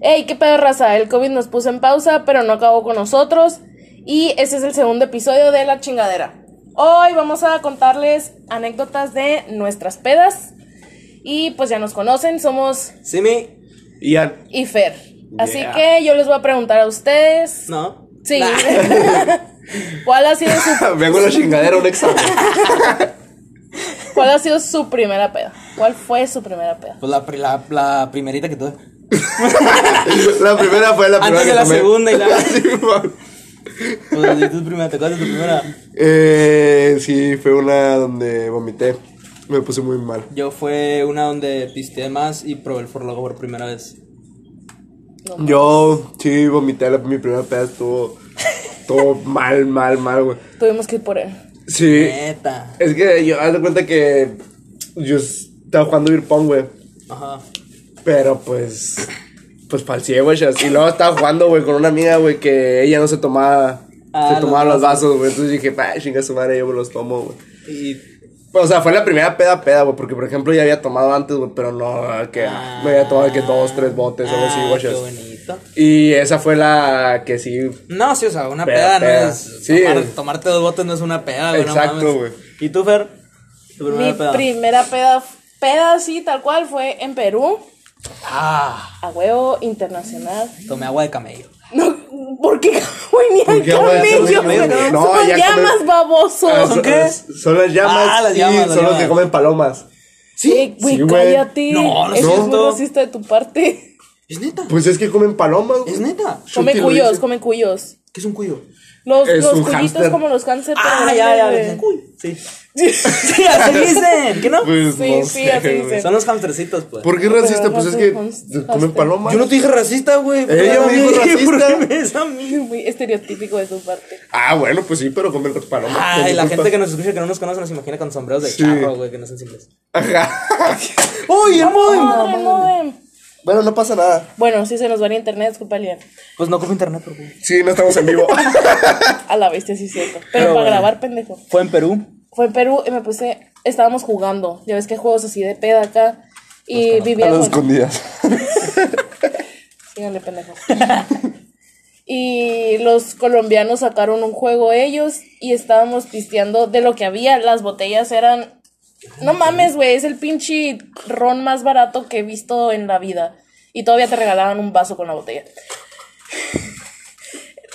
Hey, qué pedo raza, el COVID nos puso en pausa, pero no acabó con nosotros. Y este es el segundo episodio de La Chingadera. Hoy vamos a contarles anécdotas de nuestras pedas. Y pues ya nos conocen, somos Simi. Ian. y Fer. Así Yeah. que yo les voy a preguntar a ustedes. No. Sí. ¿Cuál ha sido su Vengo a la chingadera un examen. cuál ha sido su primera peda? ¿Cuál fue su primera peda? Pues la, la, la primerita que tuve. la primera fue la primera. Antes de que la tomé. segunda y la-. Pues di tu primera, ¿te acuerdas de tu primera? eh, sí, fue una donde vomité. Me puse muy mal. Yo fue una donde pisteé más y probé el forlogo por primera vez. Yo, sí, vomité. La, mi primera peda estuvo todo mal, mal, mal, güey. Tuvimos que ir por él. Sí. Neta. Es que yo, haz de cuenta que yo estaba jugando beer pong, güey. Ajá. Pero pues. Pues falseé, güey. Y luego estaba jugando, güey, con una amiga, güey, que ella no se tomaba. Ah, se los tomaba los vasos, güey. Entonces dije, pa, chinga su madre, yo me los tomo, güey. Y. O sea, fue la primera peda, peda, güey. Porque, por ejemplo, ya había tomado antes, güey. Pero no, que Ah. me había tomado que dos, tres botes o algo así, Ah, güey. qué bonito. Y esa fue la que sí. No, sí, o sea, una Peda, peda, peda. no es. Sí. tomar- tomarte dos botes no es una peda, güey. Exacto, güey. ¿Y tú, Fer? Tu Mi primera peda. primera peda, peda así, tal cual, fue en Perú, Ah, a huevo internacional. tomé agua de camello. No, ¿por qué güey, ni camello? No, Son ya llamas, comen- baboso. Ah, ¿Son son, qué? son las llamas. Ah, las y llamas, las son los que comen palomas. Sí, güey, sí, güey. cállate. No, no es Eso es muy racista de tu parte. ¿Es neta? Pues es que comen palomas, güey. ¿Es neta? Come lo cuyos, dice. come cuyos. ¿Qué es un cuyo? Los, los un cuyitos como los cáncer. Ah, ya, ya, cuyo. Sí. Sí, así dicen. ¿Qué no? Pues Sí, no sí, sé, así dicen. Son los hamstercitos, pues. ¿Por qué racista? Pues es que comen palomas. Yo no te dije racista, güey. ¿Por Ella me dijo racista. qué me es a mí? Muy estereotípico de tu parte. Ah, bueno, pues sí, pero comen palomas. Ay, No la gente que nos escucha que no nos conoce nos imagina con sombreros de Sí. charro, güey, que no son simples. Ajá. ¡Uy, el modem! Bueno, no pasa nada. Bueno, si se nos va el internet, disculpa, Lian. Pues no ocupo internet, por favor. Sí, no estamos en vivo. A la bestia, sí es cierto. Pero, Pero para bueno. grabar, pendejo. Fue en Perú. Fue en Perú y me puse. Estábamos jugando. Ya ves que hay juegos así de peda acá. Y A vivía las con. escondidas. Síganle, pendejo. y los colombianos sacaron un juego ellos y estábamos pisteando de lo que había. Las botellas eran. No mames, güey, es el pinche ron más barato que he visto en la vida. Y todavía te regalaban un vaso con la botella.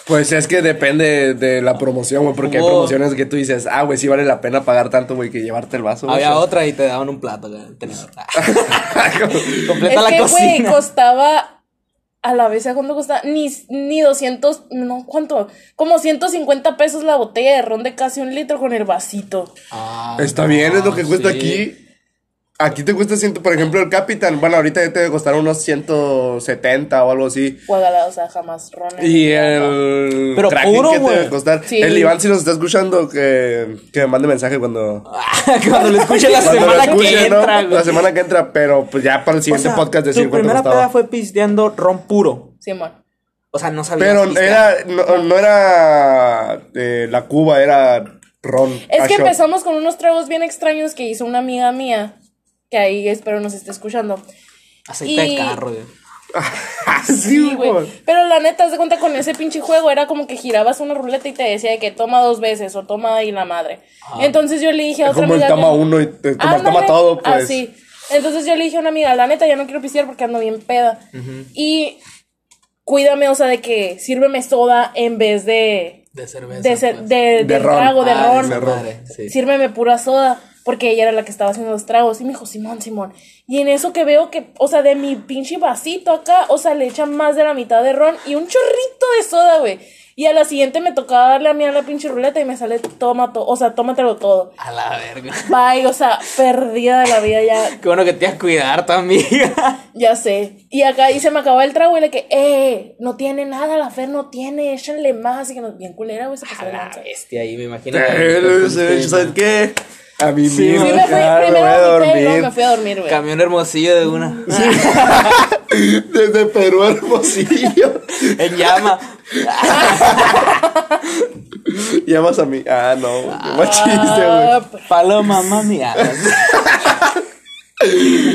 Pues es que depende de la promoción, güey. Porque hay Hubo- promociones que tú dices, ah, güey, sí vale la pena pagar tanto, güey, que llevarte el vaso. güey. Había otra y te daban un plato, güey. tenedor. Completa es la que, güey, cocina. costaba. A la vez, ¿a cuánto costaba? Ni, ni 200, no, ¿cuánto? Como 150 pesos la botella de ron de casi un litro con el vasito. Ah, Está bien, es lo que cuesta sí. aquí. Aquí te cuesta ciento, por ejemplo, el Capitan. Bueno, ahorita ya te debe costar unos 170 o algo así. Guadalajara, o sea, jamás ron. en Y el Pero Kraken, puro, ¿qué te güey. debe costar? Sí. El Iván, si nos está escuchando, que, que me mande mensaje cuando, Cuando lo escuche la cuando semana escuche, que ¿no? entra, güey. La semana que entra, pero pues ya para el O siguiente sea, podcast decir Tu cuánto primera costaba. peda fue pisteando ron puro. Simón. O sea, no sabías Pero era, no, no era eh, la Cuba, era ron. Es que shot. empezamos con unos tragos bien extraños que hizo una amiga mía, que ahí espero nos esté escuchando. Aceite y- de carro, güey. sí, güey. Pero la neta, haz de cuenta con ese pinche juego, era como que girabas una ruleta y te decía de que toma dos veces o toma ahí la madre. Entonces yo le dije a Es otra como el amiga. toma que- uno y te toma, Ándale, toma todo, pues. Así. Entonces yo le dije a una amiga, la neta, ya no quiero pistear porque ando bien peda. Y cuídame, o sea, de que sírveme soda en vez de. De cerveza. De, ser- pues. de, De de ron. trago, de Ah, ron. esa madre, sí. Sírveme pura soda. Porque ella era la que estaba haciendo los tragos. Y me dijo, Simón, Simón. Y en eso que veo que, o sea, de mi pinche vasito acá, o sea, le echan más de la mitad de ron y un chorrito de soda, güey. Y a la siguiente me tocaba darle a mí a la pinche ruleta y me sale, toma todo, o sea, tómatelo todo. A la verga. Bye, o sea, perdida de la vida ya, Qué bueno que te vas a cuidar, tu amiga. ya sé. Y acá y se me acabó el trago y le que, eh, no tiene nada, la Fer no tiene, échanle más. Y que no, bien culera, güey, se pasó A la lanza. bestia ahí, me imagino. ¿Sabes qué? A mí Sí, mismo. Sí, me fui, primero voy a vomité y luego dormir. me fui a dormir, güey. Camión hermosillo de una. Desde Perú a Hermosillo. en llama. Llamas a mí. Ah, no. Qué mal chiste, Ah, güey. Paloma, mami. Ah,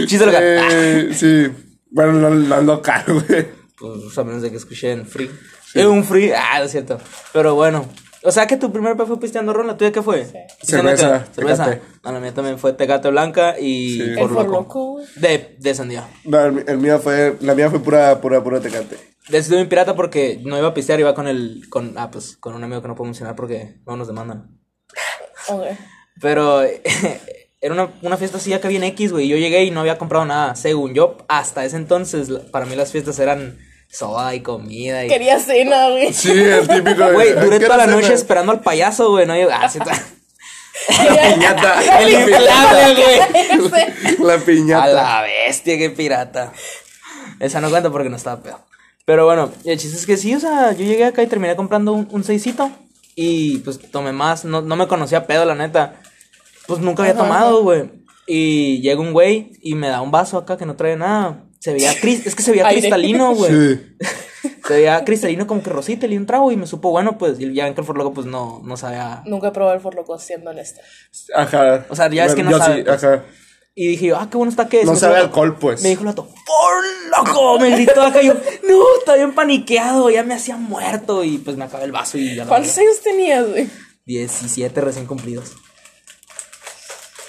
Chiste local. Eh, sí. Bueno, no, no ando caro, güey. Pues a menos de que escuchen free. Eh, un free, ah, no es cierto. Pero bueno. O sea que tu primer vez fue pisteando ron, ¿la tuya qué fue? Pisteando Cerveza? Cerveza. Tecate. A la mía también fue Tecate Blanca y Sí. Por Loco. loco, güey. De, de sandía. No, el, el mío fue, la mía fue pura, pura, pura tecate. Decidí bien pirata porque no iba a pistear, iba con el, con, ah, pues, con un amigo que no puedo mencionar porque no nos demandan. Ok. Pero era una, una fiesta así acá bien X, güey. Yo llegué y no había comprado nada. Según yo, hasta ese entonces, para mí las fiestas eran soda y comida y... Quería cena, güey. Sí, el típico. de, Güey, "Ay, duré ¿qué toda la noche cena?" esperando al payaso, güey. No, yo, ah, sí, está- La piñata. El la inflable, piñata. güey. La A piñata. la bestia, qué pirata. Esa no cuenta porque no estaba pedo. Pero bueno, el chiste es que sí, o sea, yo llegué acá y terminé comprando un, un seisito. Y pues tomé más, no, no me conocía pedo, la neta. Pues nunca había Ajá, tomado, güey. Y llega un güey y me da un vaso acá que no trae nada. Se veía es que se veía cristalino, güey. Sí. Se veía cristalino como que rosita, le di un trago y me supo bueno, pues. Y ya ven que el forloco pues no, no sabía. Nunca he probado el forloco, siendo honesta. Ajá. O sea, ya es que no Yo sabe, sí, pues. ajá. Y dije yo, ah, qué bueno está que es. No sabe alcohol, pues. Me dijo el vato, ¡por loco! Me gritó acá yo, no, estaba bien paniqueado, ya me hacía muerto. Y pues me acabé el vaso y ya lo ¿Cuántos años tenías, güey? 17 recién cumplidos.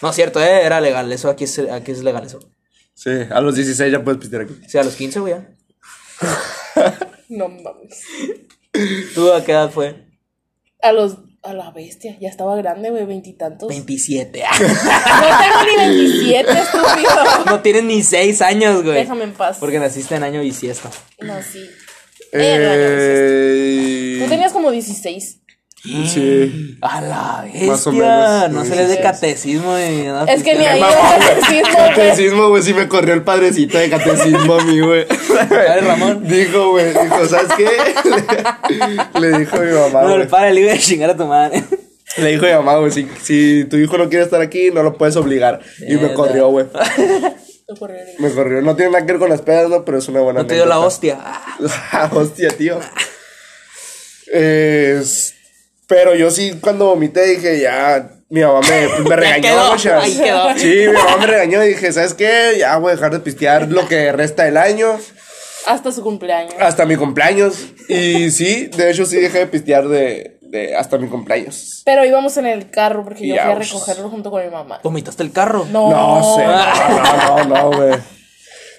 No, cierto, eh, era legal, eso aquí es, aquí es legal eso. Sí, a los 16 ya puedes pistear aquí. Sea, a los 15, güey. ya. No mames. ¿Tú a qué edad fue? A los. A la bestia. Ya estaba grande, güey, veintitantos. 27. No tengo ni 27, estúpido. no tienes ni 6 años, güey. Déjame en paz. Porque naciste en año bisiesto. No, sí. No Eh, Tú tenías como 16. Sí. A la bestia. Más o menos, No sí. se les de catecismo y nada. Es que ni ahí catecismo. Catecismo, güey, sí me corrió el padrecito de catecismo a mí, güey. Dale, Ramón. Dijo, güey, dijo, ¿sabes qué? Le, le dijo a mi mamá, No, el padre le iba a chingar a tu madre. Le dijo a mi mamá, güey, si, si tu hijo no quiere estar aquí, no lo puedes obligar. Y me corrió, güey. Me corrió. No tiene nada que ver con las pedas, ¿no? Pero es una buena No te dio la hostia. Ah, Hostia, tío. Es- Pero yo sí, cuando vomité, dije, ya. Mi mamá me, pues, me regañó, quedó, muchas. ahí quedó. Sí, mi mamá me regañó y dije, ¿sabes qué? Ya voy a dejar de pistear lo que resta del año Hasta su cumpleaños. hasta mi cumpleaños. Y sí, de hecho, sí dejé de pistear de, de hasta mi cumpleaños. Pero íbamos en el carro porque yo Ya, fui a pues. recogerlo junto con mi mamá. ¿Vomitaste el carro? No, No sé, no, no, no, no, güey.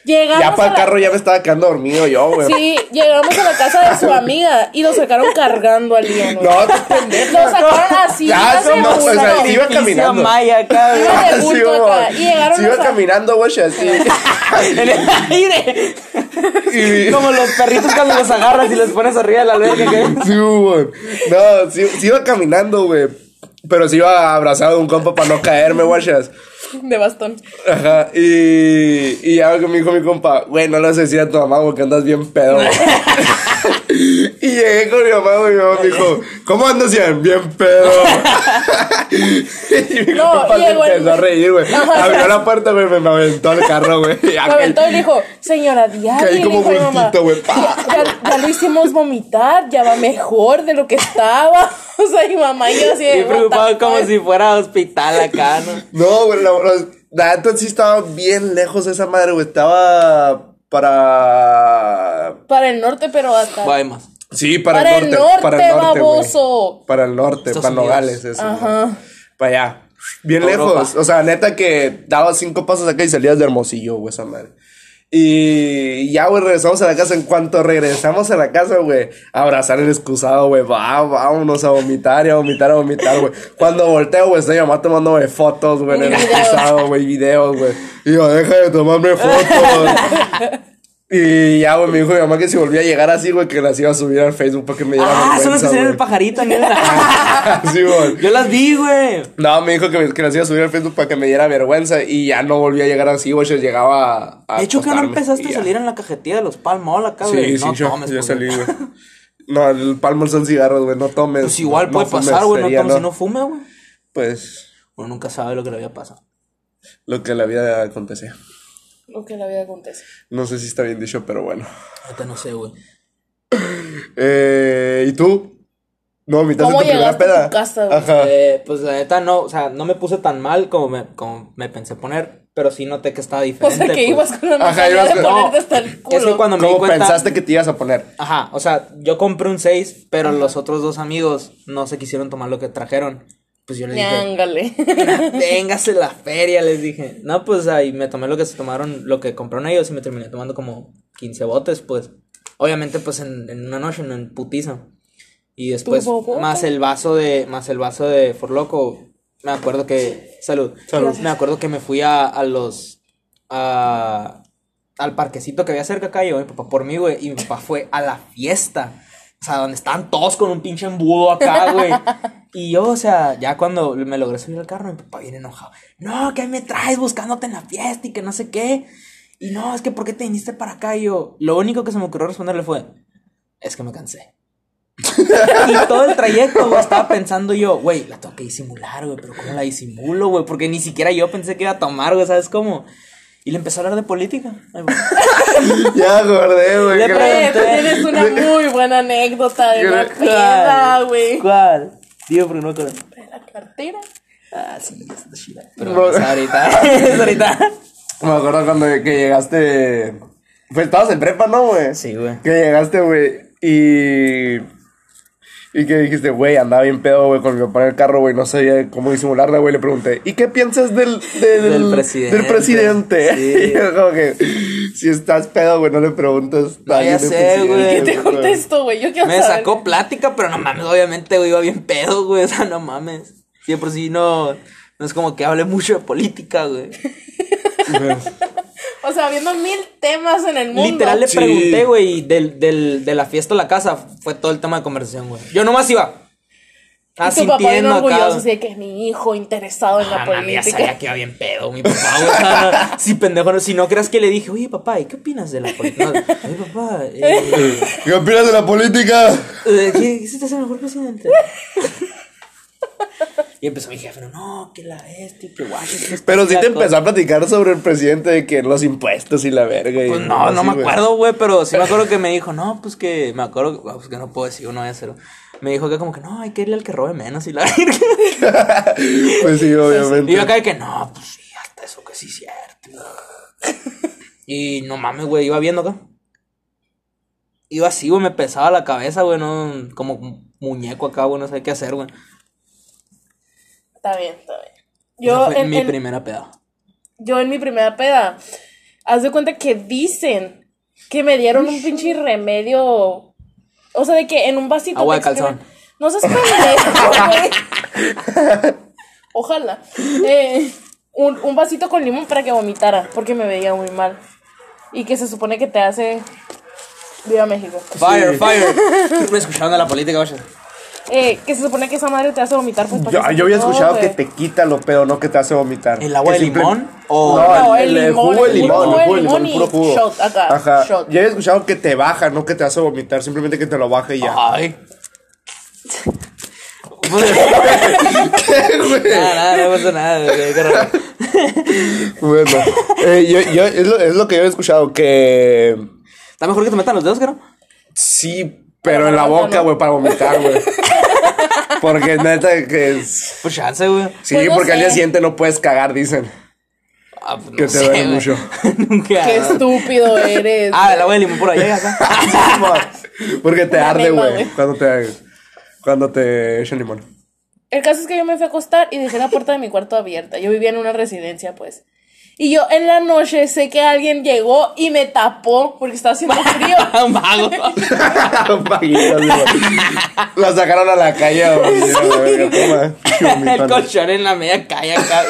Llegamos Ya para el la- carro ya me estaba quedando dormido yo, güey. Sí, llegamos a la casa de su amiga y lo sacaron cargando al León. güey. No, pendejo. Lo sacaron así. Ya, iba no, o sea, sí iba caminando. Maya acá, de Sí, bulto güey. acá. Y llegaron Sí, iba a- caminando, güey, así. en el aire. Y- Como los perritos cuando los agarras y los pones arriba de la alberca. ¿qué? Sí, güey. No, sí, sí iba caminando, güey. Pero sí iba abrazado de un compa para no caerme, guachas. de bastón. Ajá. Y, y ya me dijo mi compa, güey, no vas a decir a tu mamá, güey, que andas bien pedo. güey". y llegué con mi mamá, güey, y mi mamá me dijo, ¿cómo andas bien? Bien pedo. y mi No, compa y se el- empezó a reír, güey. Abrió la puerta, güey, me, me aventó al carro, güey. Me aventó y le dijo, señora Diana. Caí como bultito, güey. Ya, ya lo hicimos vomitar, ya va mejor de lo que estaba. O sea, mi mamá y yo así "What the como fuck?". si fuera hospital acá, ¿no? No, güey, la neta sí estaba bien lejos esa madre, güey. Estaba para. Para el norte, pero hasta. Más. Sí, para, Para el el norte. norte, para el norte, baboso. Para el norte, Estados para. Nogales, eso. Ajá. Para allá. Bien Europa. lejos. O sea, neta que daba cinco pasos acá y salías de Hermosillo, güey, esa madre. Y ya, güey, regresamos a la casa. En cuanto regresamos a la casa, güey, abrazar el excusado, güey. Va, vámonos a vomitar y a vomitar, a vomitar, güey. Cuando volteo, güey, estoy mamá tomándome fotos, güey, en el excusado, güey, videos, güey. Y yo, deja de tomarme fotos. y ya, güey, me dijo mi mamá que si volvía a llegar así, güey, que las iba a subir al Facebook para que me diera Ah, son los que ven el pajarito, ¿no? sí, güey. Yo las vi, güey. No, me dijo que, me- que las iba a subir al Facebook para que me diera vergüenza y ya no volví a llegar así, güey. yo Llegaba a. De hecho, que no empezaste a salir en la cajetilla de los Palmol acá, güey. Sí, no sí, yo, tomes, yo porque- salí, güey. No, el palmo son cigarros, güey. No tomes. Pues igual no puede pasar, güey. No tomes si no fume, güey. Pues Uno nunca sabe lo que le había pasado. lo que la vida acontece. Lo que la vida acontece. No sé si está bien dicho, pero bueno. Ahorita no sé, güey. Eh, ¿Y tú? No vomitaste ¿Cómo tu primera tu peda. casa, güey? Ajá. Eh, pues la neta no, o sea, no me puse tan mal como me, como me pensé poner. pero sí noté que estaba O diferente. sea, que pues. ibas con la Ajá, ibas de con- ponerte hasta el culo. Es que cuando me di ¿Cómo cuenta... pensaste que te ibas a poner? Ajá, o sea, yo compré un 6, pero los otros dos amigos no se quisieron tomar lo que trajeron. Pues yo les dije, Ñángale. véngase la feria, les dije. No, pues ahí me tomé lo que se tomaron, lo que compraron ellos y me terminé tomando como 15 botes, pues. Obviamente, pues en, en una noche, no en putiza. Y después, más el vaso de, más el vaso de Forloco, me acuerdo que, salud, Salud. me acuerdo que me fui a, a los, a, al parquecito que había cerca acá, y llegó mi papá por mí, güey, y mi papá fue a la fiesta. O sea, donde estaban todos con un pinche embudo acá, güey. Y yo, o sea, ya cuando me logré subir al carro, mi papá viene enojado. No, ¿qué me traes buscándote en la fiesta y que no sé qué? Y no, es que ¿por qué te viniste para acá? Y yo, lo único que se me ocurrió responderle fue, es que me cansé. y todo el trayecto, güey, estaba pensando yo, güey, la tengo que disimular, güey, pero ¿cómo la disimulo, güey? Porque ni siquiera yo pensé que iba a tomar, güey, ¿sabes cómo? Y le empezó a hablar de política. Ay. Ya acordé, güey. Le que- pregunté. tienes una muy buena anécdota de una peda, güey. ¿Cuál? Digo, pero no. De la cartera. Ah, sí, es chida. Pero No. es ahorita. es ahorita. Me acuerdo cuando que llegaste. Pues estabas en prepa, ¿no, güey? Sí, güey. Que llegaste, güey. Y. Y que dijiste, güey, andaba bien pedo, güey, con mi papá en el carro, güey, no sabía cómo disimularla, güey. Le pregunté, ¿y qué piensas del, del, Del presidente. del presidente? Sí. Y yo como que, si estás pedo, güey, no le preguntas. No, ya sé, güey. ¿Qué te contesto, güey? Yo quiero Me saber. sacó plática, pero no mames, obviamente, güey, iba bien pedo, güey. O sea, no mames. Por sí no. No es como que hable mucho de política, güey. O sea, viendo mil temas en el mundo. Literal le Sí. pregunté, güey, y del, del, de la fiesta a la casa fue todo el tema de conversación, güey. Yo nomás iba. Y tu papá bien orgulloso, así de que es mi hijo interesado en la Ah, mami, ya sabía política. que iba bien pedo, mi papá, güey. O sea, sí, pendejo, no, si no creas que le dije, oye, papá, ¿y qué opinas de la política? No, oye, papá, eh, ¿Qué opinas de la política? eh, ¿qué, ¿qué se te hace mejor presidente? Y empezó mi jefe, no, que la este, que Washington. Pero sí te cosa". empezó a platicar sobre el presidente de que los impuestos y la verga. y Pues no, no así, me acuerdo, güey, pero sí me acuerdo que me dijo, no, pues que me acuerdo, pues que no puedo decir, uno a hacerlo. Me dijo que como que no, hay que irle al que robe menos y la verga. Pues sí, obviamente. Y yo acá de que no, pues sí, hasta eso que sí es cierto. y no mames, güey, iba viendo acá. Iba así, güey, me pesaba la cabeza, güey, no, como muñeco acá, güey, no sé qué hacer, güey. Está bien, está bien. Yo fue en, mi en- primera peda. yo en mi primera peda, haz de cuenta que dicen que me dieron un pinche remedio. O sea, de que en un vasito. Agua de calzón. No seas pendejo. Ojalá. Eh, un, un vasito con limón para que vomitara, porque me veía muy mal. Y que se supone que te hace. Viva México. Fire, fire. Me escucharon de la política, güey. Eh, que se supone que esa madre te hace vomitar. Pues, Yo, había escuchado que te quita lo pedo, no que te hace vomitar. ¿El agua de simple- limón? O... No, No, el, el el limón, jugo de el limón, el jugo de limón, limón puro jugo. shot acá, Ajá. shot. Yo había escuchado que te baja, no que te hace vomitar, simplemente que te lo baja y ya. Ay. nada, nada, no pasa nada, güey, qué. Bueno, eh, yo, yo- es, lo, es lo que yo he escuchado, que Está mejor que te metan los dedos, creo. sí, pero en la boca, güey, para vomitar, güey. Porque neta que es... Pues chance, güey. Sí, Pues no porque al día siguiente no puedes cagar, dicen. Ah, pues, Que no te sé, duele güey. mucho. Nunca. Qué estúpido eres. Ah, el agua de limón por allá acá. Porque te Una arde, güey. cuando te, cuando te echan limón. El caso es que yo me fui a acostar y dejé la puerta de mi cuarto abierta. Yo vivía en una residencia, pues. Y yo en la noche sé que alguien llegó y me tapó porque estaba haciendo frío. Güey. La sacaron a la calle, el colchón en la media calle acá.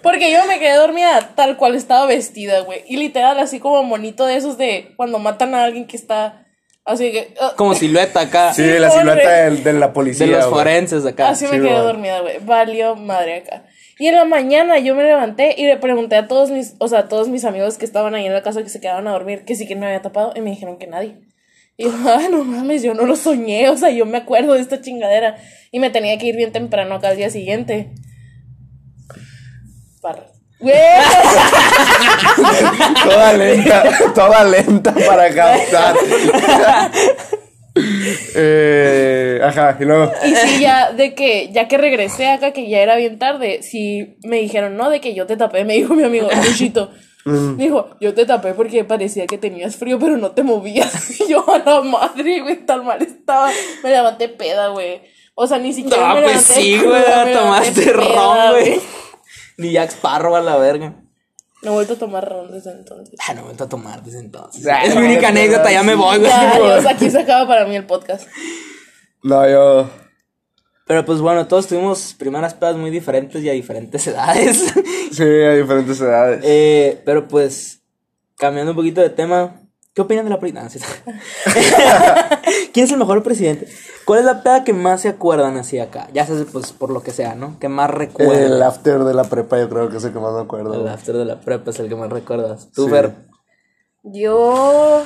Porque yo me quedé dormida tal cual estaba vestida, güey. Y literal, así como monito de esos de cuando matan a alguien que está así que. ah, Como silueta acá. Sí, la silueta del- de, la policía. De los forenses acá. Así sí, me quedé dormida, güey. Valió madre acá. Y en la mañana yo me levanté y le pregunté a todos mis, o sea, a todos mis amigos que estaban ahí en la casa que se quedaban a dormir, que sí que me había tapado, y me dijeron que nadie. Y yo, ah, no mames, yo no lo soñé, o sea, yo me acuerdo de esta chingadera. Y me tenía que ir bien temprano acá al día siguiente. Güey, Toda lenta, toda lenta para captar. Eh, ajá, y luego. Y sí, ya de que, ya que regresé acá, que ya era bien tarde, sí me dijeron, no, de que yo te tapé, me dijo mi amigo Luchito. Mm. Dijo, yo te tapé porque parecía que tenías frío, pero no te movías. Y yo, a la madre, güey, tan mal estaba. Me levanté peda, güey. O sea, ni siquiera No, me pues levanté sí, güey, tomaste ron, güey. Ni Jack Sparrow a la verga. No he vuelto a tomar ron desde entonces. Ah, no me a tomar desde entonces. Ah, es mi única anécdota, ya me voy, güey. Ya, sea, aquí se acaba para mí el podcast. No, yo. Pero pues bueno, todos tuvimos primeras pedas muy diferentes y a diferentes edades. Sí, a diferentes edades. Eh, pero pues, cambiando un poquito de tema, ¿qué opinan de la presidencia? ¿Quién es el mejor presidente? ¿Cuál es la peda que más se acuerdan así acá? Ya sabes, pues por lo que sea, ¿no? Que más el recuerdan. after de la prepa, yo creo que es el que más me acuerdo. El after de la prepa es el que más recuerdas. Tú, Sí. Fer. Yo.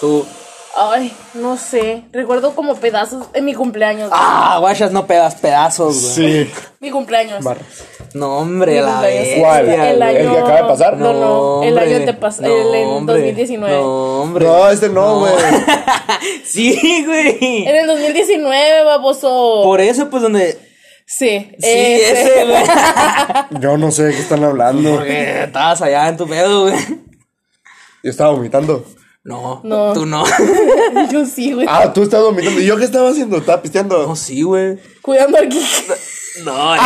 Tú. Ay, no sé. Recuerdo como pedazos en mi cumpleaños. güey. Ah, guachas, no pedas pedazos, güey. Sí. Mi cumpleaños. No, hombre, Mi la cumpleaños. ¿Cuál? güey. ¿El que acaba de pasar? No, no, el hombre. año antepasado, el en hombre. 2019. No, hombre. No, este no, güey. Sí, güey. En el 2019, baboso. Por eso, pues, donde. Sí, Sí, ese. ese, güey. Yo no sé de qué están hablando. Porque estabas allá en tu pedo, güey. Yo estaba vomitando. No, No. tú no. Yo sí, güey. Ah, tú estabas vomitando. ¿Y yo qué estaba haciendo? ¿Estaba pisteando? No, sí, güey. Cuidando aquí. No, ¡Ah!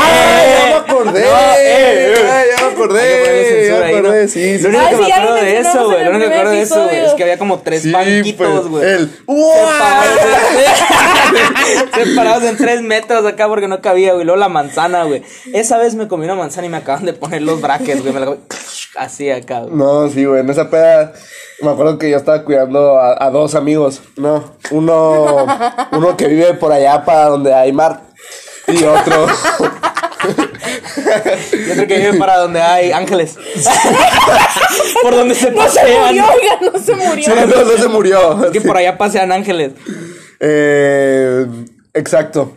Ya me acordé. No, eh, Ah, ya me acordé. Ya me ahí, ¿no? acordé. Sí, sí. Lo único Ah, que me acuerdo de eso, güey. Lo único que me acuerdo de eso, güey, es que había como tres Sí, banquitos, pues, güey. El. Separados, separados en tres metros acá porque no cabía, güey. Luego la manzana, güey. Esa vez me comí una manzana y me acaban de poner los brackets, güey. Me la comí así acá, güey. No, sí, güey. En esa peda. Me acuerdo que yo estaba cuidando a, a dos amigos. No. Uno. Uno que vive por allá para donde hay mar. Y otro. Yo creo que vive para donde hay ángeles. por donde se No se pasean. murió, oiga, no se murió. Sí, no, no se murió. Es que Sí. por allá pasean ángeles. Eh, exacto.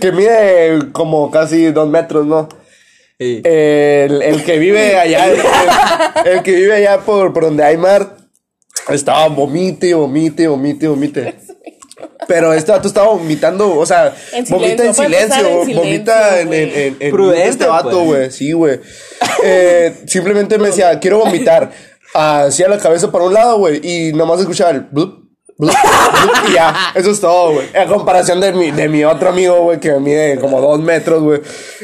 Que mide como casi dos metros, ¿no? Sí. El, el que vive allá, el, el que vive allá por, por donde hay mar, estaba vomite, vomite, vomite, vomite. Pero este vato estaba vomitando, o sea, En vomita en silencio, en silencio, vomita en, en, en, en Prudente, este vato, pues. güey, sí, güey. Eh, simplemente me decía, quiero vomitar. Hacía la cabeza para un lado, güey, y nomás escuchaba el blup, blup, blup, y ya, eso es todo, güey. En comparación de mi, de mi otro amigo, güey, que mide como dos metros, güey.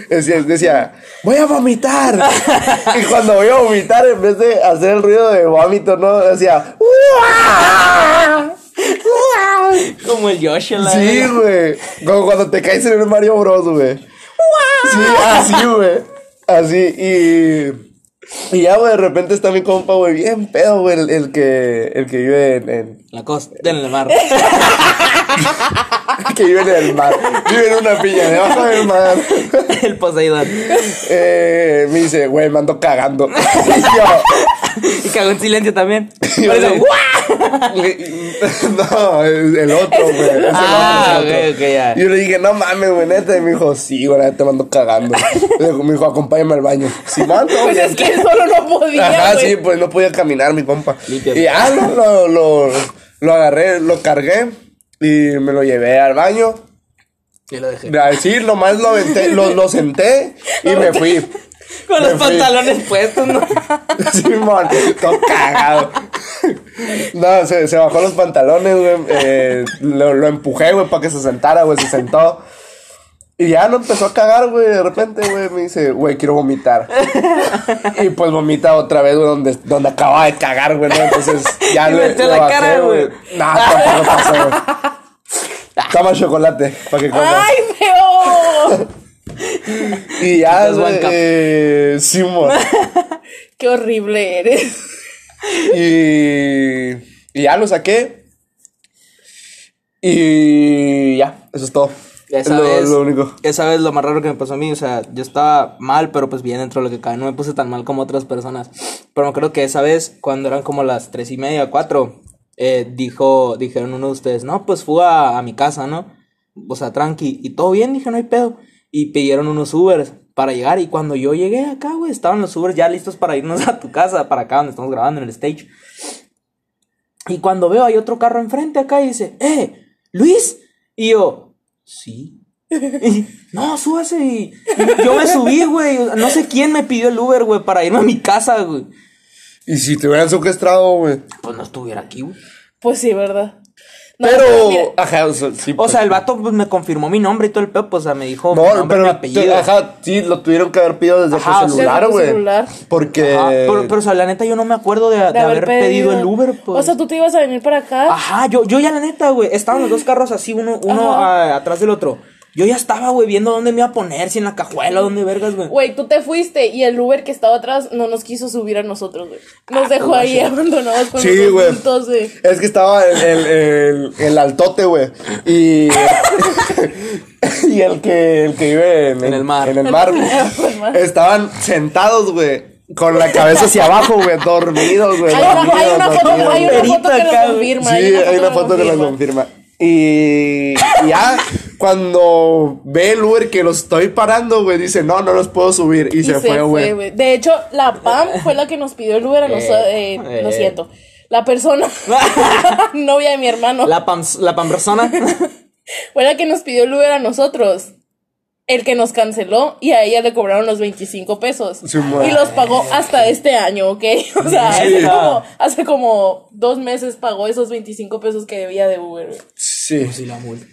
Decía, decía, voy a vomitar. y cuando voy a vomitar, en vez de hacer el ruido de vómito, ¿no? Decía, "Uah". Como el Yoshi en la Sí, güey. Como cuando te caes en el Mario Bros, güey. Sí, así, güey. Así, y. Y ya, güey, de repente está mi compa, güey, bien pedo, güey, el, el que, el que vive en, en- La costa, en el mar. que vive en el mar. Vive en una piña debajo del mar. el Poseidón. Eh, me dice, güey, me ando cagando. Y yo, Y cagó en silencio también. y yo Por eso. no, el, otro, güey. Ah, otro, es el ok, otro. ok, ya. Y yo le dije, no mames, güey, neta. Y me dijo, sí, güey, neta, me ando cagando. Me dijo, acompáñame al baño. Simón, todo Pues es que solo no podía, Ajá, sí, pues no podía caminar mi compa. Y ah, lo, lo, lo, lo agarré, lo cargué y me lo llevé al baño. Y lo dejé. Nomás lo, aventé, lo, lo senté y me fui. Con los fui. pantalones puestos, ¿no? Simón, todo cagado. No, se, se bajó los pantalones, güey. eh, lo, lo empujé, güey, para que se sentara, güey. Se sentó. Y ya no empezó a cagar, güey. De repente, güey, me dice, güey, quiero vomitar. y pues vomita otra vez, güey, donde, donde acaba de cagar, güey, ¿no? Entonces ya Y le, metió le la bajé, cara, güey. No, tampoco pasó, güey. Toma chocolate, para que comas. ¡Ay, feo! Y ya, güey, eh, Simón. ¡Qué horrible eres! Y, y ya lo saqué. Y ya, eso es todo. Es Esa lo, vez, lo único. esa vez lo más raro que me pasó a mí, o sea, yo estaba mal, pero pues bien dentro de lo que cabe. No me puse tan mal como otras personas. Pero creo que esa vez, cuando eran como las tres y media, cuatro, eh, dijo, dijeron uno de ustedes, no, pues fui a, a mi casa, ¿no? O sea, tranqui. Y todo bien, dije, no hay pedo. Y pidieron unos Ubers para llegar. Y cuando yo llegué acá, güey, estaban los Ubers ya listos para irnos a tu casa, para acá donde estamos grabando en el stage. Y cuando veo hay otro carro enfrente acá y dice, ¡eh! ¿Luis? Y yo, sí. Y, no, súbase. Y, y yo me subí, güey. No sé quién me pidió el Uber, güey, para irme a mi casa, güey. Y si te hubieran secuestrado, güey. Pues no estuviera aquí, güey. Pues sí, ¿verdad? No, Pero, mira, ajá, o sea, sí. O sea, el vato pues, me confirmó mi nombre y todo el pedo, pues, o sea, me dijo mi No, nombre, mi pero, apellido. te- ajá, sí, lo tuvieron que haber pedido desde Ajá, sea, celular, güey. celular. Porque. Ajá, pero, pero, o sea, la neta, yo no me acuerdo de, de haber, pedido. el Uber, pues. O sea, tú te ibas a venir para acá. Ajá, yo, yo ya la neta, güey, estaban los dos carros así, uno, uno atrás del otro. Yo ya estaba, güey, viendo dónde me iba a poner, si en la cajuela, dónde vergas, güey. Güey, tú te fuiste y el Uber que estaba atrás no nos quiso subir a nosotros, güey. Nos Ah, dejó ahí abandonados con Sí, los güey. adultos, güey. Es que estaba el, el, el, el altote, güey. Y. y el que, el que vive en, En el mar. En el mar. En el mar. Estaban sentados, güey. Con la cabeza hacia abajo, güey. Dormidos, güey. Hay una, dormidos, hay una foto, dormidos, hay una foto que lo confirma. Sí, hay una foto que lo confirma. Y, y ya cuando ve el Uber que los estoy parando, güey, dice, no, no los puedo subir. Y, Y se, fue, güey. De hecho, la PAM fue la que nos pidió el Uber a nosotros. Eh, eh. Lo siento. La persona, novia de mi hermano, La, pam, la pampersona. fue la que nos pidió el Uber a nosotros. El que nos canceló y a ella le cobraron los 25 pesos. Sí, y los pagó hasta este año, ¿ok? O sea, Sí. hace, como, hace como dos meses pagó esos 25 pesos que debía de Uber. güey. Sí. sí, la multa.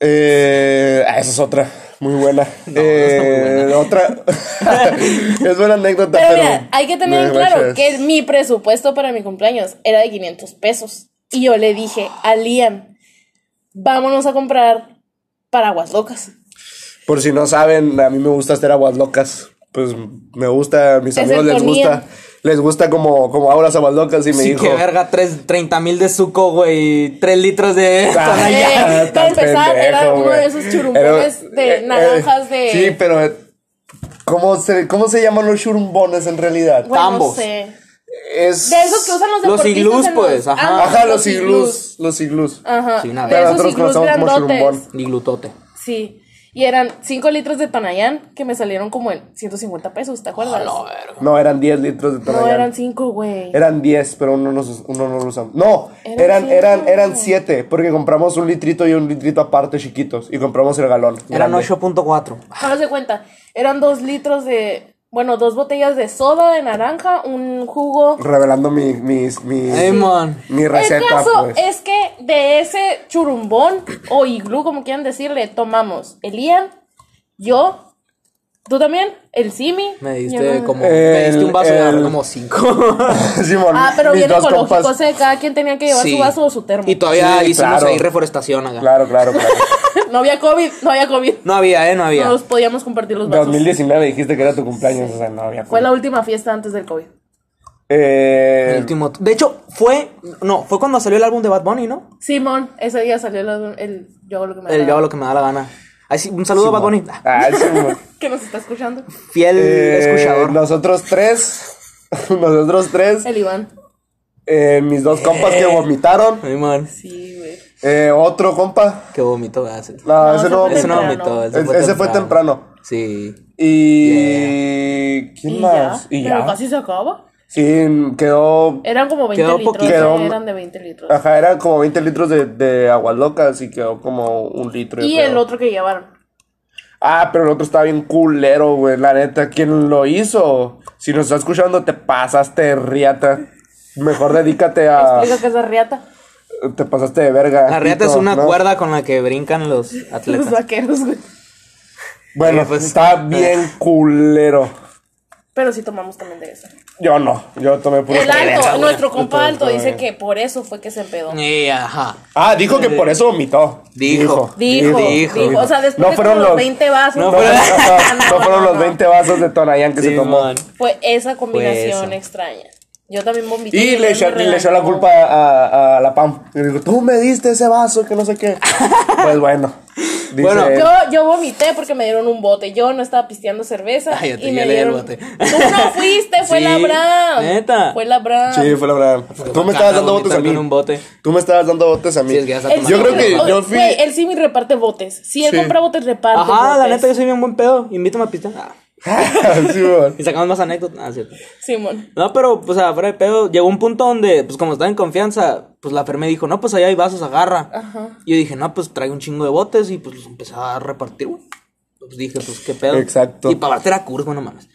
Eh, ah, esa es otra. Muy buena. Eh, Otra. es buena anécdota, Pero pero. mira, hay que tener en claro que mi presupuesto para mi cumpleaños era de 500 pesos. Y yo le dije a Liam, vámonos a comprar paraguas locas. Por si no saben, a mí me gusta hacer aguas locas. Pues me gusta, a mis Es amigos les gusta. Les gusta como, como aguas locas y me Sí, dijo. que verga, tres, 30 mil de suco, güey, 3 litros de... Ah, Eh, para empezar, era pendejo, uno güey. de esos churumbones Era- de eh, naranjas eh, de- Sí, pero. eh, ¿Cómo se, ¿Cómo se llaman los churumbones en realidad? Bueno, Tambos. no sé. Es. De esos que usan los Los deportistas iglús, los- pues, ajá. Ah, Ajá, los iglús. Los iglús. Ajá. Sí, vez. esos Nosotros iglús conocemos como churumbón. Ni glutote. Sí. Y eran 5 litros de Tonayán que me salieron como en 150 pesos, ¿te acuerdas? No, eran 10 litros de no, Tonayán. eran 5, güey. Eran 10, pero uno no, se- uno no lo usamos. No, Eran eran, eran, eran 7, porque compramos un litrito y un litrito aparte chiquitos. Y compramos el galón. Eran grande. 8.4. Hágase de cuenta, eran 2 litros de. Bueno, dos botellas de soda de naranja, un jugo. Revelando mi, mis, mis- Ey, man. mi El receta, caso pues. es que de ese churumbón o iglú, como quieran decirle, tomamos el Ian, yo, tú también, el Simi. Me diste como... El- me diste un vaso el- agarré como 5. Simón, Ah, pero bien ecológico, compas- o sea, cada quien tenía que llevar su vaso o su termo. Y todavía Sí, hicimos claro. ahí reforestación acá. Claro, claro, claro. no había COVID, no había COVID. No había, eh, no había. No nos podíamos compartir los vasos. 2019 dijiste que era tu cumpleaños, o sea, no había. Fue la última fiesta antes del COVID. Eh, El último... De hecho, fue... No, fue cuando salió el álbum de Bad Bunny, ¿no? Simón, ese día salió el, el- yo hago lo que me da El la Yo hago gana. lo que me da la gana. Ay, sí, un saludo a Bad Bunny. Ah, que nos está escuchando. Fiel Eh, escuchador. Nosotros tres. Nosotros tres. El Iván. eh, mis dos compas que vomitaron. Ay, man. Sí, güey. eh, otro compa. Qué vomito hace. No, No, ese ese no fue Ese no vomitó. temprano. vomitó. Ese- ese fue temprano. Sí. Y. ¿Quién Y más? ya. Y Pero ya. casi se acaba. Sí, quedó. Eran como 20 Quedó litros. Quedó- Eran de 20 litros. Ajá, eran como 20 litros de, de aguas locas y quedó como un litro. y el otro que llevaron. Ah, pero el otro estaba bien culero, güey. La neta, ¿quién lo hizo? Si nos está escuchando, te pasaste, riata. Mejor dedícate a. Explica que es la riata. Te pasaste de verga. La riata es una ¿no? cuerda con la que brincan los Los atletas. vaqueros, güey. Bueno, Sí, pues. está bien culero. Pero sí tomamos también de eso. Yo no, yo tomé puro El alto, nuestro compa alto dice que por eso fue que se empedó. Y, ajá. Ah, dijo que por eso vomitó. Dijo. Dijo, Dijo. dijo, O sea, después No de fueron los los- 20 vasos. no No, fueron- ajá, no fueron los no. 20 vasos de Tonayán que se Sí, tomó. man. Fue esa combinación eso. extraña. Yo también vomité. Y le echó, le echó la culpa a, a la Pam. Y dijo, tú me diste ese vaso que no sé qué. pues bueno. Dice Bueno, él. Yo, yo vomité porque me dieron un bote. Yo no estaba pisteando cerveza. Ay, ya te y me llené el dieron. bote. Tú no fuiste, fue Sí, la Bram. neta. Fue la Bram. Sí, fue la verdad. Tú me estabas dando botes a mí. Un bote. Tú me estabas dando botes a mí. Sí, es que ya Yo creo que yo fui. Güey, él sí me reparte botes. Si él Sí. compra botes, reparte. Ajá, la neta, yo soy bien buen pedo. Invítame a pistear. Ah. Y sacamos más anécdotas. Ah, cierto. Simón. No, pero, pues, fuera de pedo, llegó un punto donde, pues, como estaba en confianza, pues la Fer me dijo, no, pues allá hay vasos, agarra. Ajá. Y yo dije, no, pues traigo un chingo de botes y pues los empecé a repartir, güey. Pues dije, pues qué pedo. Exacto. Y para darte era curso, no mames.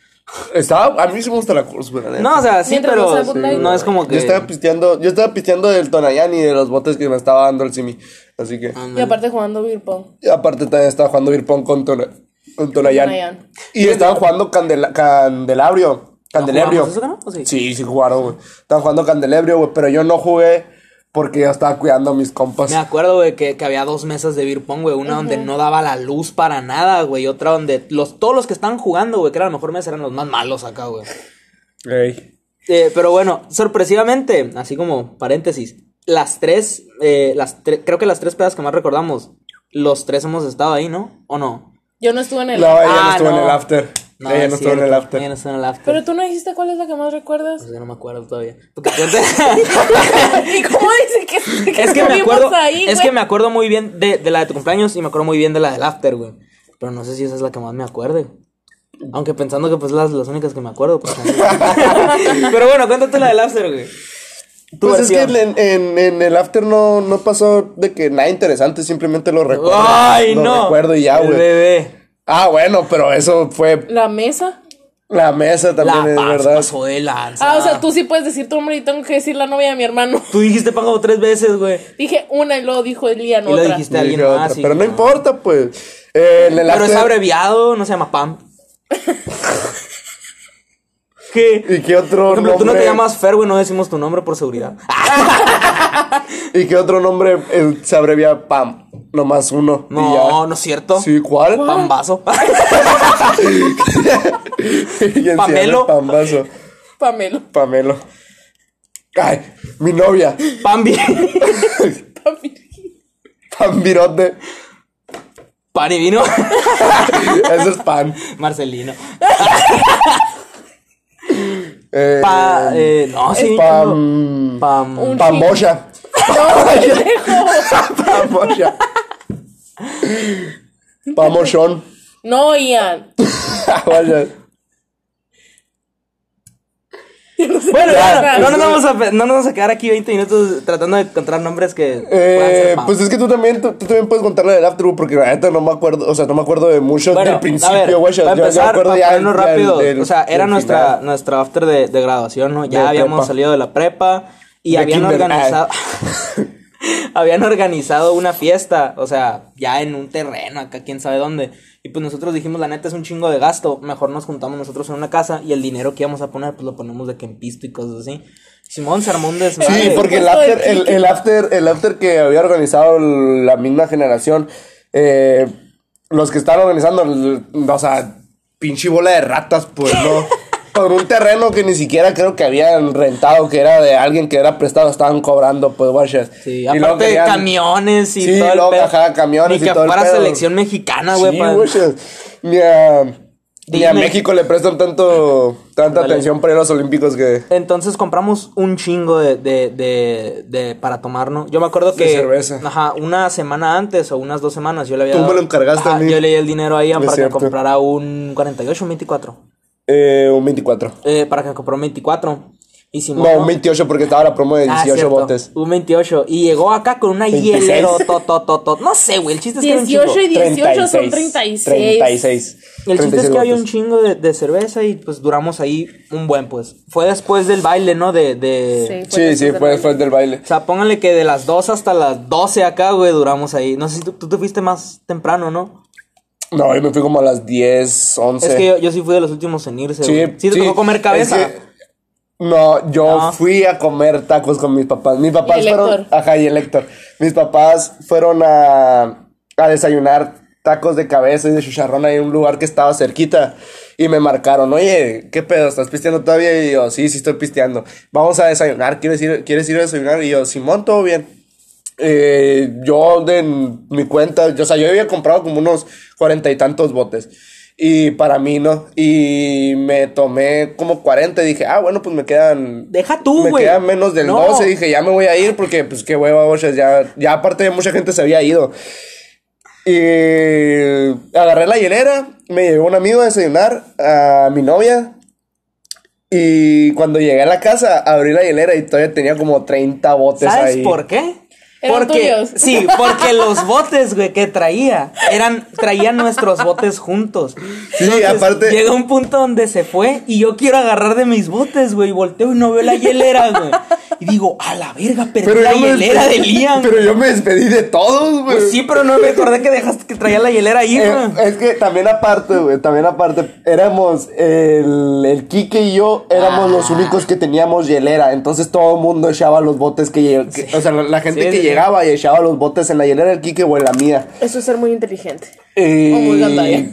Estaba, a mí sí me gusta la curso, güey. la neta. No, o sea, sí, Mientras pero no sea es como que. Yo estaba pisteando, yo estaba pisteando del Tonayán y de los botes que me estaba dando el Simi. Así que. Y aparte jugando beer pong. Y aparte también estaba jugando beer pong con, Tona- con Tonayán. Y estaban jugando candela- Candelabrio. Candelabrio. no? ¿O sí? Sí, sí jugaron, güey. Estaban jugando Candelabrio, güey. Pero yo no jugué porque yo estaba cuidando a mis compas. Me acuerdo, güey, que, que había dos mesas de beer pong, güey. Una donde no daba la luz para nada, güey. Y otra donde los, todos los que estaban jugando, güey, que era la mejor mesa, eran los más malos acá, güey. Ey. Eh, pero bueno, sorpresivamente, así como paréntesis, las tres, eh, las tre- creo que las tres pedas que más recordamos, los tres hemos estado ahí, ¿no? ¿O no? Yo no estuve en el. No, ella no Ah, estuvo en no. el after. ella es no estuvo en el after. Ella no estuvo en el after. Pero tú no dijiste cuál es la que más recuerdas. Pues yo no me acuerdo todavía. Porque tú- ¿Y cómo dice que, que es que me acuerdo, ahí, es güey? que me acuerdo muy bien de, de la de tu cumpleaños y me acuerdo muy bien de la del after, güey. Pero no sé si esa es la que más me acuerde. Aunque pensando que pues las, las únicas que me acuerdo. Pues, Pero bueno, cuéntate la del after, güey. Pues es que en, en- en el after no, no pasó de que nada interesante, simplemente lo recuerdo. Ay, lo no. recuerdo y ya, güey. bebé. Ah, bueno, pero eso fue La mesa. la mesa también, La es verdad. pasó de lanza. Ah, o sea, tú sí puedes decir tu nombre y tengo que decir la novia de mi hermano. Tú dijiste pan como tres veces, güey. Dije una y luego dijo Elian Y lo otra. dijiste a Y alguien otra, pero no importa, pues. Eh, en el Pero es abreviado, no se llama Pam. ¿Qué? ¿Y qué otro Por ejemplo, tú no nombre? te llamas Fer, güey, no decimos tu nombre por seguridad. ¿Y qué otro nombre eh, se abrevia PAM? Nomás uno. y No, ya. no es cierto. Sí, ¿cuál? Pambazo. ¿Quién se Pamelo. Pambazo. Pamelo. Pamelo. Ay, mi novia. Pambi. Pamelo. Pambirote. Pan y vino. Eso es pan. Marcelino. Eh, Pa, eh, no, sí. pam. Pam. Un- pendejo. Pamocha. Pamochón. No, Ian. Vaya. Bueno, Ya, no, pues, nos vamos a, no nos vamos a quedar aquí 20 minutos tratando de encontrar nombres que Eh, pues es que tú también, tú, tú también puedes contarle del after, porque la neta no me acuerdo, o sea, no me acuerdo de mucho Bueno, del principio, a ver, güey. yo- para yo me empezar, acuerdo para ya del- rápido, del- o sea, era nuestra, final. nuestra after de, de graduación, ¿no? Ya De habíamos prepa. salido de la prepa y De habían organizado... habían organizado una fiesta, o sea, ya en un terreno, acá quién sabe dónde. Y pues nosotros dijimos, la neta es un chingo de gasto, mejor nos juntamos nosotros en una casa y el dinero que íbamos a poner, pues lo ponemos de que en pisto y cosas así. Simón se armó un Sí, desmadre. porque el after, el, el after, el after que había organizado la misma generación, eh, los que estaban organizando, o sea, pinche bola de ratas, pues, ¿no? Por un terreno que ni siquiera creo que habían rentado, que era de alguien que era prestado, estaban cobrando, pues, guachas. Sí, Y aparte querían- camiones y Sí, todo el luego, ajá, camiones Ni y que todo fuera selección mexicana, güey. Sí. Ni a, ni a. México le prestan tanto, tanta Dale. atención para ir a los olímpicos que... Entonces compramos un chingo de, de, de, de- para tomarnos. Yo me acuerdo De que. cerveza. Ajá, una semana antes o unas dos semanas yo le había Tú me dado- lo encargaste a Ajá, mí. Yo le di el dinero a Ian Es para que comprara un 48 un 24. Eh, un 24. Eh, para que compró un 24. Hicimos. No, un 28 porque estaba la promo de Ah, 18 cierto, botes. Un 28. Y llegó acá con una 26. hielero, to, to, to, to. No sé, güey. El chiste es que era un 18 y chingo. 18 son 36. 36. El chiste es que había un chingo de, de cerveza y pues duramos ahí un buen, pues. Fue después del baile, ¿no? De. de... Sí. Sí, sí, fue después del baile. O sea, pónganle que de las 2 hasta las 12 acá, güey, duramos ahí. No sé si tú, tú te fuiste más temprano, ¿no? No, yo me fui como a las 10, 11. Es que yo, yo sí fui de los últimos en irse, Sí, güey. Sí, te tocó comer cabeza. es que- no, yo No. fui a comer tacos con mis papás. Mis papás Y el fueron. Ajá, y el Héctor. Mis papás fueron a, a desayunar tacos de cabeza y de chicharrón ahí en un lugar que estaba cerquita. Y me marcaron, oye, ¿qué pedo? ¿Estás pisteando todavía? Y yo, sí, sí estoy pisteando. Vamos a desayunar. ¿Quieres ir, ¿quieres ir a desayunar? Y yo, Simón, todo bien. Eh, yo de mi cuenta, yo, o sea, yo había comprado como unos cuarenta y tantos botes. Y para mí, ¿no? Y me tomé como 40 y dije, ah, bueno, pues me quedan... Deja tú, Me güey. quedan menos del No. 12. Dije, ya me voy a ir porque, pues, qué hueva, bochas, ya, ya aparte mucha gente se había ido. Y agarré la hielera, me llevó un amigo a desayunar, a mi novia. Y cuando llegué a la casa, abrí la hielera y todavía tenía como 30 botes ¿Sabes ahí. por qué? ¿Eran porque, tuyos? Sí, porque los botes, güey, que traía, eran, traían nuestros botes juntos. Sí, aparte- Llega un punto donde se fue y yo quiero agarrar de mis botes, güey, y volteo y no veo la hielera, güey. Y digo, a la verga, perdí la hielera de Liam. Pero yo me despedí de todos, güey. Pues sí, pero no me acordé que dejaste que traía la hielera ahí, Eh, güey. es que también aparte, güey, también aparte, éramos el, el Quique y yo éramos los Ah. únicos que teníamos hielera, entonces todo el mundo echaba los botes que, que- o sea, la, la gente Sí, que sí, sí. llegaba y echaba los botes en la hielera del Quique o en la mía. Eso es ser muy inteligente. Y, O muy gandalla.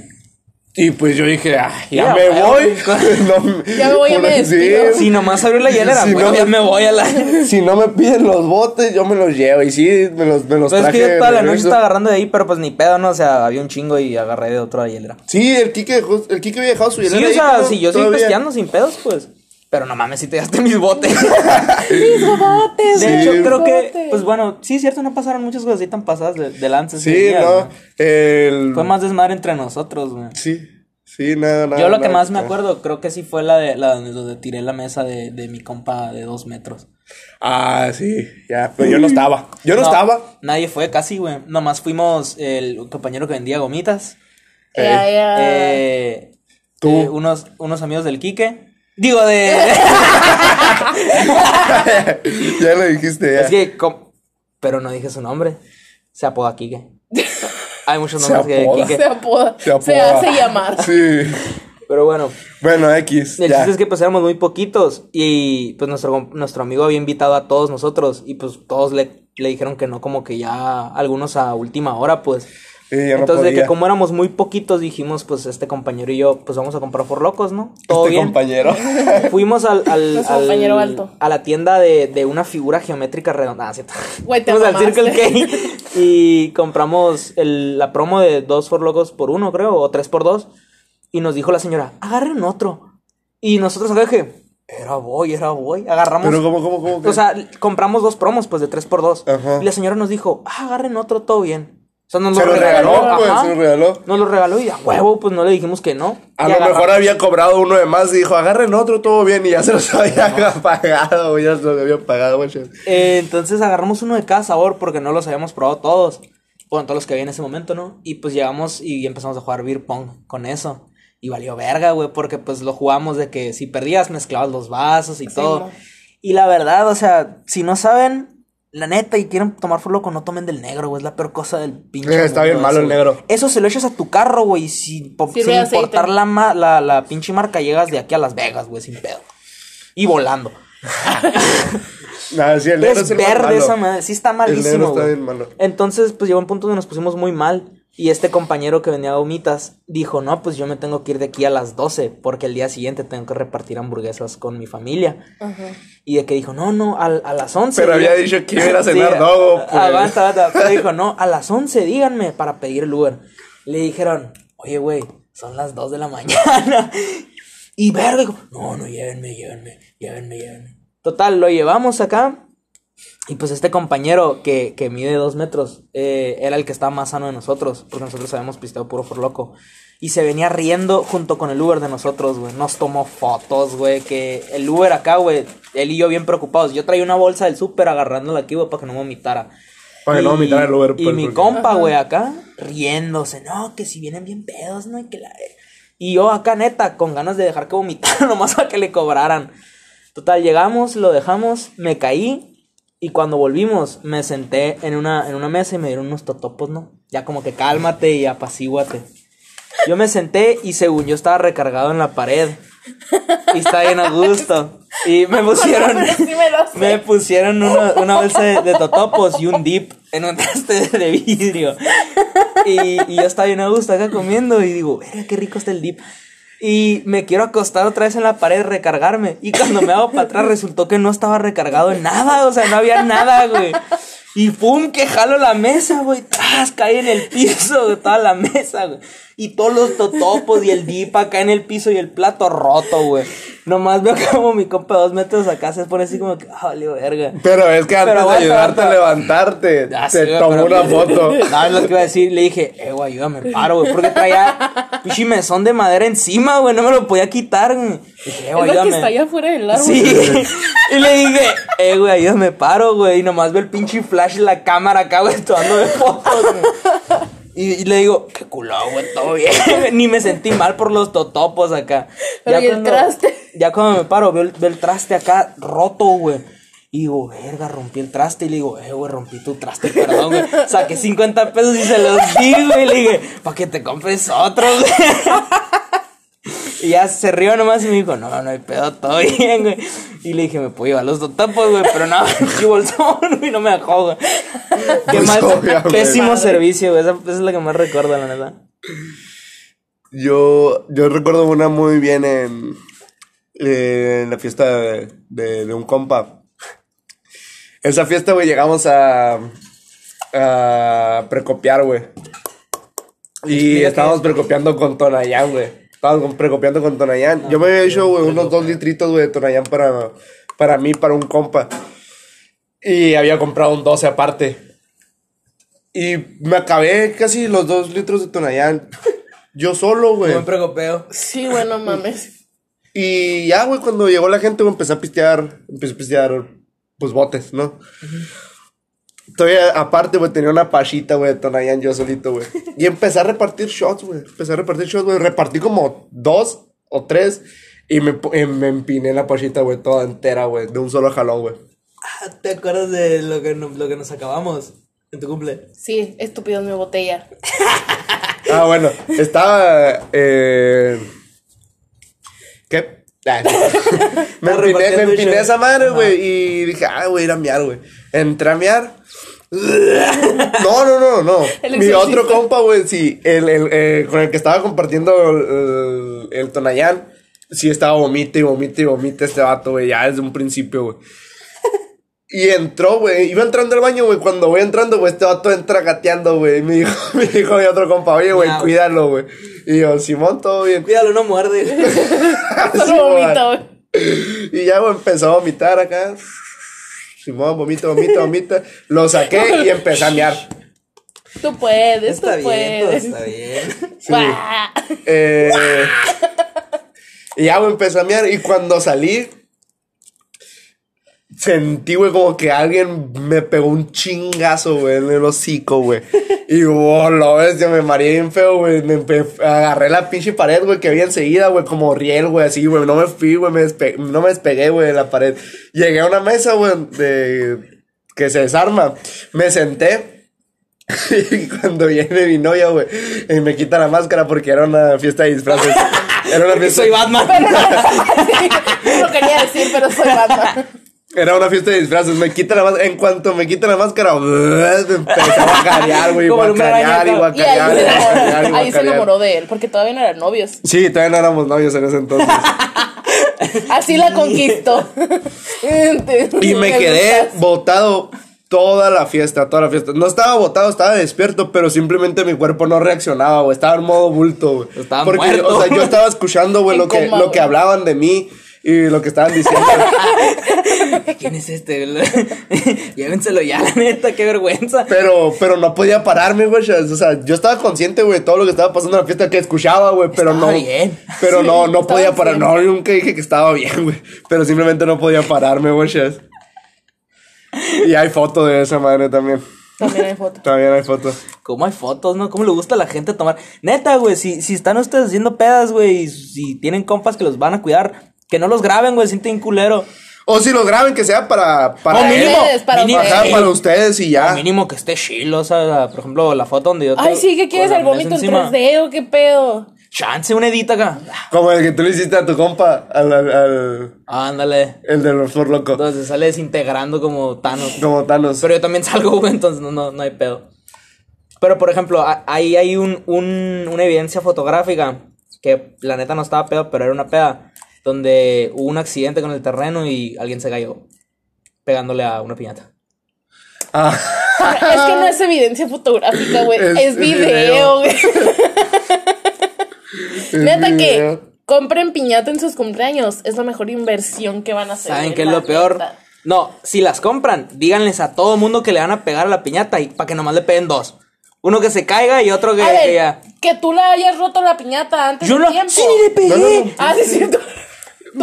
Y pues yo dije, ah, ya me voy. No, Ya me voy, ya me sí. Si nomás abrió la hielera, Si no- ya me voy a la... Si no me piden los botes, yo me los llevo. Y sí, me los, me los Pues es traje. que yo toda la noche estaba agarrando de ahí, pero pues ni pedo, ¿no? O sea, había un chingo y agarré de otra hielera. Sí, el Quique, dejó- el Quique había dejado su Sí, hielera. o ahí, sea, ¿no? si yo sigo pesqueando sin pedos, pues. Pero no mames, si te daste mis botes. Mis botes, De Sí. hecho, creo que, pues bueno, sí, es cierto, no pasaron muchas cosas así tan pasadas de, de lanza ese Sí, día, no. El... Fue más desmadre entre nosotros, güey. Sí, sí, nada, nada. Yo lo que nada. más me acuerdo, creo que sí fue la de la donde, donde tiré la mesa de, de mi compa de dos metros. Ah, sí, ya, pero yo no estaba. Yo no, No, estaba. Nadie fue casi, güey. Nomás fuimos el compañero que vendía gomitas. Ya. Eh, Tú. eh, unos, unos amigos del Quique. Digo, de. ya lo dijiste, ya. es que. com- Pero no dije su nombre. Se apoda Quique. Hay muchos Se nombres que. Quique. Se apoda. Se Se, apoda. hace llamar. Sí. Pero bueno, Bueno, X. el ya. chiste es que pues éramos muy poquitos. Y pues nuestro, nuestro amigo había invitado a todos nosotros. Y pues todos le, le dijeron que no, como que ya algunos a última hora, pues. Sí, ya no Entonces, de que como éramos muy poquitos, dijimos, pues este compañero y yo, pues vamos a comprar por locos, ¿no? Todo este bien. compañero. Fuimos al, al, al- compañero alto. a la tienda de, de una figura geométrica redonda. Ah, cierto. Güey, te Fuimos al. Circle K y compramos el, la promo de dos for locos por uno, creo, o tres por dos. Y nos dijo la señora, agarren otro. Y nosotros acá que, era voy, era voy. Agarramos. Pero, ¿cómo, cómo, cómo? O sea, compramos dos promos, pues de tres por dos. Ajá. Y la señora nos dijo, ah, agarren otro, todo bien. O sea, nos se lo regaló, pues, ajá. se lo regaló. Nos lo regaló y a huevo, pues no le dijimos que no. A lo mejor había cobrado uno de más y dijo, agarren otro, todo bien. Y ya se los había pagado, güey, ya se los había pagado, güey. Eh, entonces agarramos uno de cada sabor porque no los habíamos probado todos. Bueno, todos los que había en ese momento, ¿no? Y pues llegamos y empezamos a jugar beer pong con eso. Y valió verga, güey, porque pues lo jugamos de que si perdías mezclabas los vasos y todo. Y la verdad, o sea, si no saben, la neta, y quieren tomar por loco, no tomen del negro, güey. Es la peor cosa del pinche. Eh, está mundo bien malo eso, el güey. negro. Eso se lo echas a tu carro, güey. y Sin, Sirve sin importar la, ma- la, la pinche marca, llegas de aquí a Las Vegas, güey, sin pedo. Y volando. Nada, sí, el negro Es es el más verde malo. esa madre, sí está El negro malísimo. está güey. bien malo. Entonces, pues llegó un punto donde nos pusimos muy mal. Y este compañero que vendía gomitas dijo: No, pues yo me tengo que ir de aquí a las 12 porque el día siguiente tengo que repartir hamburguesas con mi familia. Ajá. Y de que dijo: No, no, a, a las 11. Pero había dicho que iba a ir a cenar dogo, pues. Aguanta, aguanta. Pero dijo: No, a las 11 díganme para pedir el Uber. Le dijeron: Oye, güey, son las 2 de la mañana. Y verga, dijo, no, no, llévenme, llévenme, llévenme, llévenme. Total, lo llevamos acá. Y pues este compañero que, que mide dos metros eh, era el que estaba más sano de nosotros, porque nosotros habíamos pisteado puro por loco. Y se venía riendo junto con el Uber de nosotros, güey. Nos tomó fotos, güey. Que el Uber acá, güey, él y yo bien preocupados. Yo traía una bolsa del súper agarrándola aquí, güey, para que no vomitara. Para que no vomitara el Uber, Y pues, mi porque- compa, güey, acá riéndose. No, que si vienen bien pedos, ¿no? Y que la... Y yo acá, neta, con ganas de dejar que vomitara nomás para que le cobraran. Total, llegamos, lo dejamos, me caí. Y cuando volvimos, me senté en una, en una mesa y me dieron unos totopos, ¿no? Ya como que cálmate y apacíguate. Yo me senté y según yo estaba recargado en la pared. Y estaba bien a gusto. Y me pusieron. Me pusieron una, una bolsa de, de totopos y un dip en un traste de vidrio. Y, y yo estaba bien a gusto acá comiendo y digo, qué rico está el dip. Y me quiero acostar otra vez en la pared, recargarme. Y cuando me hago para atrás resultó que no estaba recargado en nada, o sea, no había nada, güey. Y pum, que jalo la mesa, güey. Tras, caí en el piso, güey, toda la mesa, güey. Y todos los totopos y el dip acá en el piso y el plato roto, güey. Nomás veo como mi compa dos metros acá se pone así como que, ah, valió verga. Pero es que antes Pero de ayudarte a levantarte, Ya te sé, tomó una foto. No, es lo que iba a decir. Le dije, eh, güey, ayúdame, paro, güey. Porque traía pichi mesón de madera encima, güey. No me lo podía quitar. güey. Dije, eh, Es güey, que está allá afuera del árbol. Sí. y le dije, eh, güey, ayúdame, paro, güey. Y nomás veo el pinche flash en la cámara acá, güey, tomando de fotos, güey. Y, y le digo, qué culo, güey, todo bien. Ni me sentí mal por los totopos acá. Pero ¿y el traste? Ya cuando me paro, veo el, veo el traste acá roto, güey. Y digo, verga, rompí el traste. Y le digo, eh, güey, rompí tu traste, perdón, güey. Saqué 50 pesos y se los di, güey. Y le dije, para que te compres otro, güey. Y ya se rió nomás y me dijo, no, no hay pedo, todo bien, güey. Y le dije, me puedo llevar los totopos, güey, pero no, mi bolsón, güey, no me dejó, güey. Qué Pues, mal, obviamente. pésimo Madre. servicio, güey. Esa, esa es la que más recuerdo, la neta. Yo, yo recuerdo una muy bien en, en la fiesta de, de- de un compa. Esa fiesta, güey, llegamos a, a precopiar, güey. Y estábamos precopiando con Tonayán, güey. Con- precopiando con Tonayán. Yo me había hecho, güey, unos dos litritos, güey, de Tonayán para, para mí, para un compa. Y había comprado un 12 aparte. Y me acabé casi los dos litros de Tonayán. Yo solo, güey. Buen precopeo. Sí, bueno, mames. Y ya, güey, cuando llegó la gente, güey, empecé a pistear, empecé a pistear, pues, botes, ¿no? Todavía, aparte, güey, tenía una pachita, güey, de Tonayán yo solito, güey. Y empecé a repartir shots, güey. Empecé a repartir shots, güey. Repartí como dos o tres. Y me, y me empiné la pachita, güey, toda entera, güey, de un solo jalón, güey. Ah, ¿Te acuerdas de lo que, no- lo que nos acabamos en tu cumple? Sí, estúpido mi botella. Ah, bueno, estaba. Eh... ¿Qué? Ah, me empiné, me empiné esa madre, güey. Y dije, ah, voy a ir a miar, güey. Entré a miar. No, no, no, no. El Mi exorcista. otro compa, güey, sí, el, el, eh, con el que estaba compartiendo el, el Tonayán, sí estaba vomite y vomite y vomite este vato, güey, ya desde un principio, güey. Y entró, güey. Iba entrando al baño, güey. Cuando voy entrando, güey, este vato entra gateando, güey. Y me dijo, me dijo mi otro compa, oye, güey, Miau. cuídalo, güey. Y yo, Simón, todo bien. Cuídalo, no muerde. Solo vomito, güey. Y ya, güey, empezó a vomitar acá. Simón, vomita, vomita, vomita. Lo saqué y empecé a mear. Tú puedes, está tú bien, puedes. está bien. Sí. Eh, y ya, empecé a mear. Y cuando salí, sentí, güey, como que alguien me pegó un chingazo, güey, en el hocico, güey. Y, oh, lo ves, yo me mareé bien feo, güey. Me agarré la pinche pared, güey, que había enseguida, güey, como riel, güey, así, güey. No me fui, güey, me no me despegué, güey, de la pared. Llegué a una mesa, güey, de... que se desarma. Me senté. Y cuando viene mi novia, güey, y me quita la máscara porque era una fiesta de disfraces. Era una fiesta, Soy Batman. No lo quería decir, pero soy Batman. Era una fiesta de disfraces. Me quita la máscara. En cuanto me quita la máscara, me empezó a guacarear, güey. El Guacarear y hombre Y ahí se, enamoró, ahí se guacarear. enamoró de él, porque todavía no eran novios. Sí, todavía no éramos novios en ese entonces. Así la conquistó. Y me quedé botado toda la fiesta, toda la fiesta. No estaba botado, estaba despierto, pero simplemente mi cuerpo no reaccionaba, güey. Estaba en modo bulto, güey. Estaba Porque, muerto. o sea, yo estaba escuchando, güey, lo que, coma, lo que hablaban de mí y lo que estaban diciendo. ¿Quién es este? Llévenselo ya, la neta, qué vergüenza. pero, pero no podía pararme, güey. O sea, yo estaba consciente, güey, de todo lo que estaba pasando en la fiesta que escuchaba, güey, pero Estaba no. bien. Pero no, no podía parar. bien. No, nunca dije que estaba bien, güey. Pero simplemente no podía pararme, güey. Chas. Y hay foto de esa madre también. También hay foto. También hay foto. ¿Cómo hay fotos, no? ¿Cómo le gusta a la gente tomar? Neta, güey, si, si están ustedes haciendo pedas, güey, y si tienen compas que los van a cuidar, que no los graben, güey, sienten un culero. O si lo graben, que sea para. para O mínimo, ustedes, para mínimo, ustedes. Ajá, sí. para ustedes y ya. O mínimo que esté chilo, o sea, por ejemplo, la foto donde yo Ay, sí, ¿qué quieres? ¿El vómito en encima. 3D o qué pedo? Chance, una edita acá. Como el que tú le hiciste a tu compa, al, al, al- Ándale. el de los for loco. Entonces sale desintegrando como Thanos. Como Thanos. Pero yo también salgo, güey, entonces no, no, no hay pedo. Pero, por ejemplo, a- ahí hay un, un- una evidencia fotográfica que la neta no estaba pedo, pero era una peda, donde hubo un accidente con el terreno y alguien se cayó pegándole a una piñata. Ah, Es que no es evidencia fotográfica, güey. Es- video. güey. Neta que compren piñata en sus cumpleaños. Es la mejor inversión que van a hacer. ¿Saben qué es lo peor? neta. No, si las compran, díganles a todo mundo que le van a pegar a la piñata y para que nomás le peguen dos. Uno que se caiga y otro que, A que ver, ya. que tú la hayas roto la piñata antes Yo de no, tiempo. sí, ni le pegué. No, no, no. Ah, sí, es cierto. Le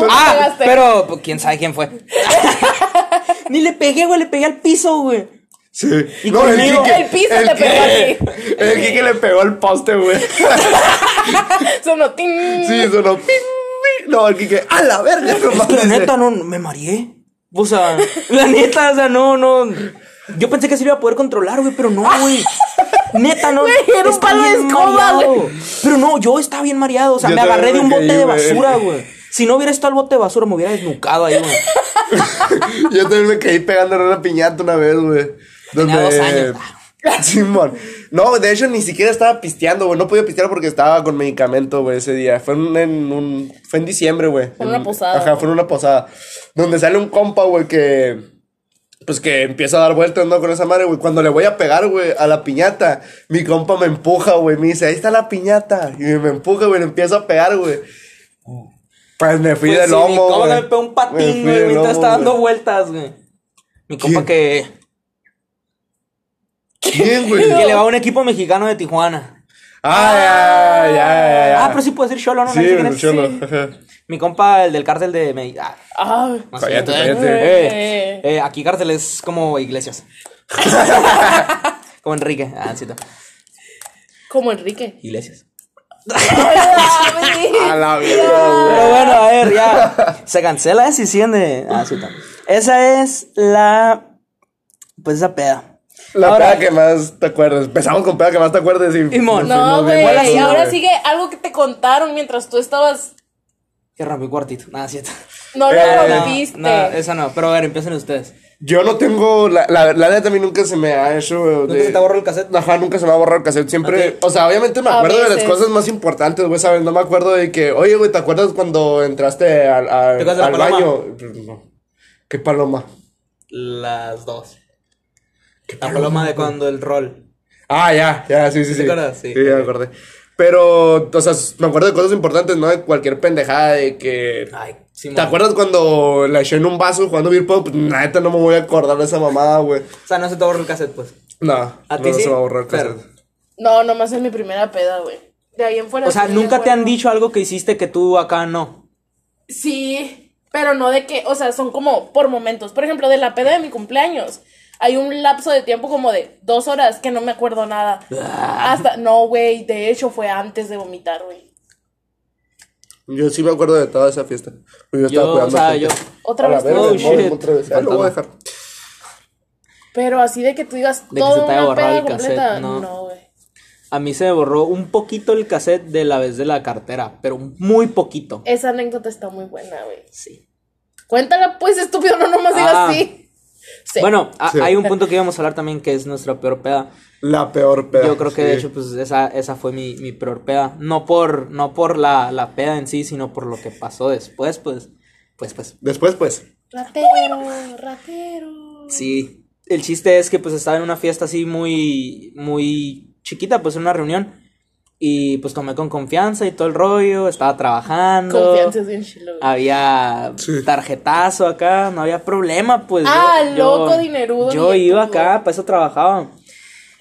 Ah, pegaste. pero pues, quién sabe quién fue. Ni le pegué, güey, le pegué al piso, güey. Sí. Y el conmigo, Quique- el piso el te pegó a Quique- El Kike le pegó al poste, güey. Sonó tin. Sí, sonó. ping, ping. No, el Kike. ¡A la verga! No Es que la neta no me mareé. O sea, la neta, o sea, no, no. Yo pensé que se lo iba a poder controlar, güey, pero no, güey. Neta, no. Güey, era un palo de escoba, güey. Pero no, yo estaba bien mareado. O sea, Yo me agarré de un bote de basura, güey. Si no hubiera estado el bote de basura, me hubiera desnucado ahí, güey. Yo también me caí pegándole una piñata una vez, güey. Tenía Donde- dos años. Simón. No, de hecho ni siquiera estaba pisteando, güey. No podía pistear porque estaba con medicamento, güey, ese día. Fue en, en un. Fue en diciembre, güey. Fue en una posada. Ajá, fue en una posada. Donde sale un compa, güey, que. Pues que empieza a dar vueltas, ¿no? Con esa madre, güey. Cuando le voy a pegar, güey, a la piñata, mi compa me empuja, güey. Me dice, ahí está la piñata. Y me empuja, güey, le empiezo a pegar, güey. Pues me fui Pues de sí, lomo. mi compa güey. me pegó un Me patín, fui güey, de mientras lomo, estaba dando güey. vueltas, güey. Mi compa que. ¿Quién, güey? Que le va a un equipo mexicano de Tijuana. Ah, ya, ya, ya, ya. Ah, pero sí puede decir Cholo, ¿no? Sí, es. cholo. Sí. Mi compa, el del cártel de Medellín. Ah, Ay. más Cállate, cierto, cállate. Eh, eh, aquí cártel es como iglesias. como Enrique. Ah, sí, está. Como Enrique. Iglesias. A la vida. Pero bueno, a ver, ya. Se cancela la decisión de. Ah, sí, está. Esa es la. Pues esa peda. La Ahora- peda que más te acuerdas. Empezamos con peda que más te acuerdes y. Simón. nos No, güey. Y ahora sigue algo que te contaron mientras tú estabas. Que rompí cuartito. Nada, está. No lo Eh, no, rompiste. No, esa no. Pero a ver, empiecen ustedes. Yo no tengo. La, la, la neta a mí nunca se me ha hecho. güey, ¿Nunca de- se te borró el cassette? Ajá, nunca se me ha borrado el cassette. Siempre. O sea, obviamente me acuerdo de las cosas más importantes, güey, ¿sabes? No me acuerdo de que. Oye, güey, ¿te acuerdas cuando entraste al, al, ¿Te acuerdas de al paloma? baño? No. ¿Qué paloma? Las dos. La paloma de cuando el rol. Ah, ya, ya, sí, sí, sí. ¿Te acuerdas? Sí. Sí, ya me acordé. Pero, o sea, me acuerdo de cosas importantes, ¿no? De cualquier pendejada de que. Ay, sí, ¿Te acuerdas cuando la eché en un vaso jugando beer pong? Pues neta no me voy a acordar de esa mamada, güey. O sea, no se te borró el cassette, pues. No, ¿A no ti sí? se va a borrar el Pero- cassette. No, nomás es mi primera peda, güey. De ahí en fuera. O sea, nunca te han dicho algo que hiciste que tú acá no. Sí, pero no de que, o sea, son como por momentos. Por ejemplo, de la peda de mi cumpleaños. Hay un lapso de tiempo como de dos horas que no me acuerdo nada. Ah. Hasta, no, güey, de hecho fue antes de vomitar, güey. Yo sí me acuerdo de toda esa fiesta. Yo estaba Yo, cuidando o sea, yo. Otra A la vez verga. Oh, el móvil, shit. otra vez. Ah, lo voy a dejar. Pero así de que tú digas De que toda se te haya una borrado peda el cassette, completa. no. No, güey. A mí se me borró un poquito el cassette de la vez de la cartera, pero muy poquito. Esa anécdota está muy buena, güey. Sí. Cuéntala, pues, estúpido, no nomás digas Ah. así. Sí. Bueno, a- Sí. hay un punto que íbamos a hablar también que es nuestra peor peda. La peor peda. Yo creo que de hecho, pues esa, esa fue mi, mi peor peda. No por, no por la, la peda en sí, sino por lo que pasó después, pues. Pues, pues. Después, pues. Ratero, ratero. Sí. El chiste es que pues estaba en una fiesta así muy, muy chiquita, pues en una reunión. Y pues tomé con confianza y todo el rollo, estaba trabajando. Confianza es bien chilo. güey. Había Sí. tarjetazo acá, no había problema, pues. Ah, loco, dinerudo, Yo iba acá, para eso trabajaba.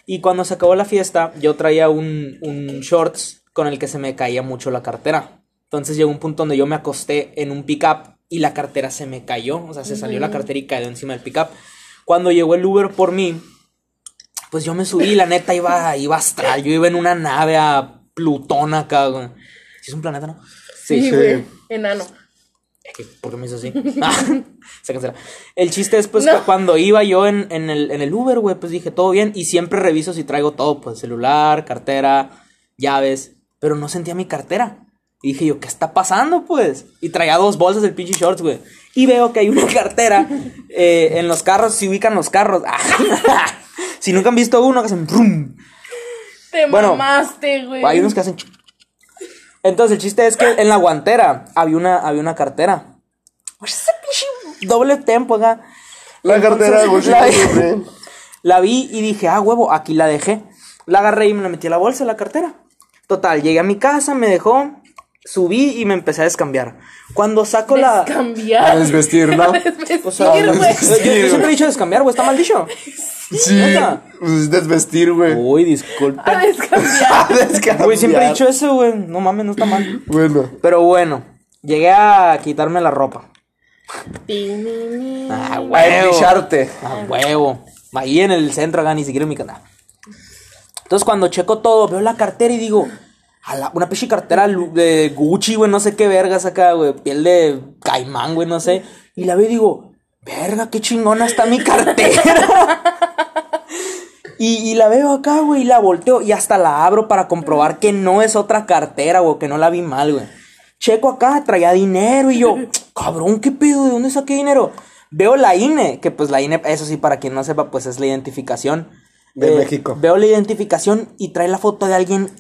Y cuando se acabó la fiesta, yo traía un, un shorts con el que se me caía mucho la cartera. Entonces llegó un punto donde yo me acosté en un pickup y la cartera se me cayó. O sea, se salió la cartera y cayó encima del pickup. Cuando llegó el Uber por mí, pues yo me subí, la neta iba, iba astral. Yo iba en una nave a Plutón acá, güey. Sí es un planeta, ¿no? Sí, sí. güey. Enano. Es que, ¿Por qué me hizo así? Ah, se cancela. El chiste es, pues, No. que cuando iba yo en, en el, en el Uber, güey, pues dije, todo bien. Y siempre reviso si traigo todo, pues, celular, cartera, llaves. Pero no sentía mi cartera. Y dije yo, ¿qué está pasando, pues? Y traía dos bolsas del pinche shorts, güey. Y veo que hay una cartera eh, en los carros, se ubican los carros. si nunca han visto uno, que hacen... brum. Te Bueno, mamaste, güey. Hay unos que hacen. Entonces el chiste es que en la guantera había una, había una cartera. Ese pinche doble tempo acá. La cartera, Entonces, güey. la, la vi y dije, ah, huevo, aquí la dejé. La agarré y me la metí a la bolsa, la cartera. Total, llegué a mi casa, me dejó. subí y me empecé a descambiar. Cuando saco la... A desvestir, ¿no? O sea, Vestir, yo, güey. yo siempre he dicho descambiar, güey, está mal dicho. Sí. ¿Neta? Pues es desvestir, güey. Uy, disculpe. A descambiar. Güey, siempre he dicho eso, güey. No mames, no está mal. Bueno. Pero bueno, llegué a quitarme la ropa. Ah, A huevo. empicharte. A huevo. Ahí en el centro acá, ni siquiera en mi canal. Entonces cuando checo todo, veo la cartera y digo, a la- una pinche cartera de Gucci, güey, no sé qué vergas acá, güey, piel de caimán, güey, no sé. Y la veo y digo, verga, qué chingona está mi cartera. y, y la veo acá, güey, y la volteo y hasta la abro para comprobar que no es otra cartera, güey, que no la vi mal, güey. Checo acá, traía dinero y yo, cabrón, ¿qué pedo? ¿De dónde saqué dinero? Veo la INE, que pues la INE, eso sí, para quien no sepa, pues es la identificación. De Eh, México. Veo la identificación y trae la foto de alguien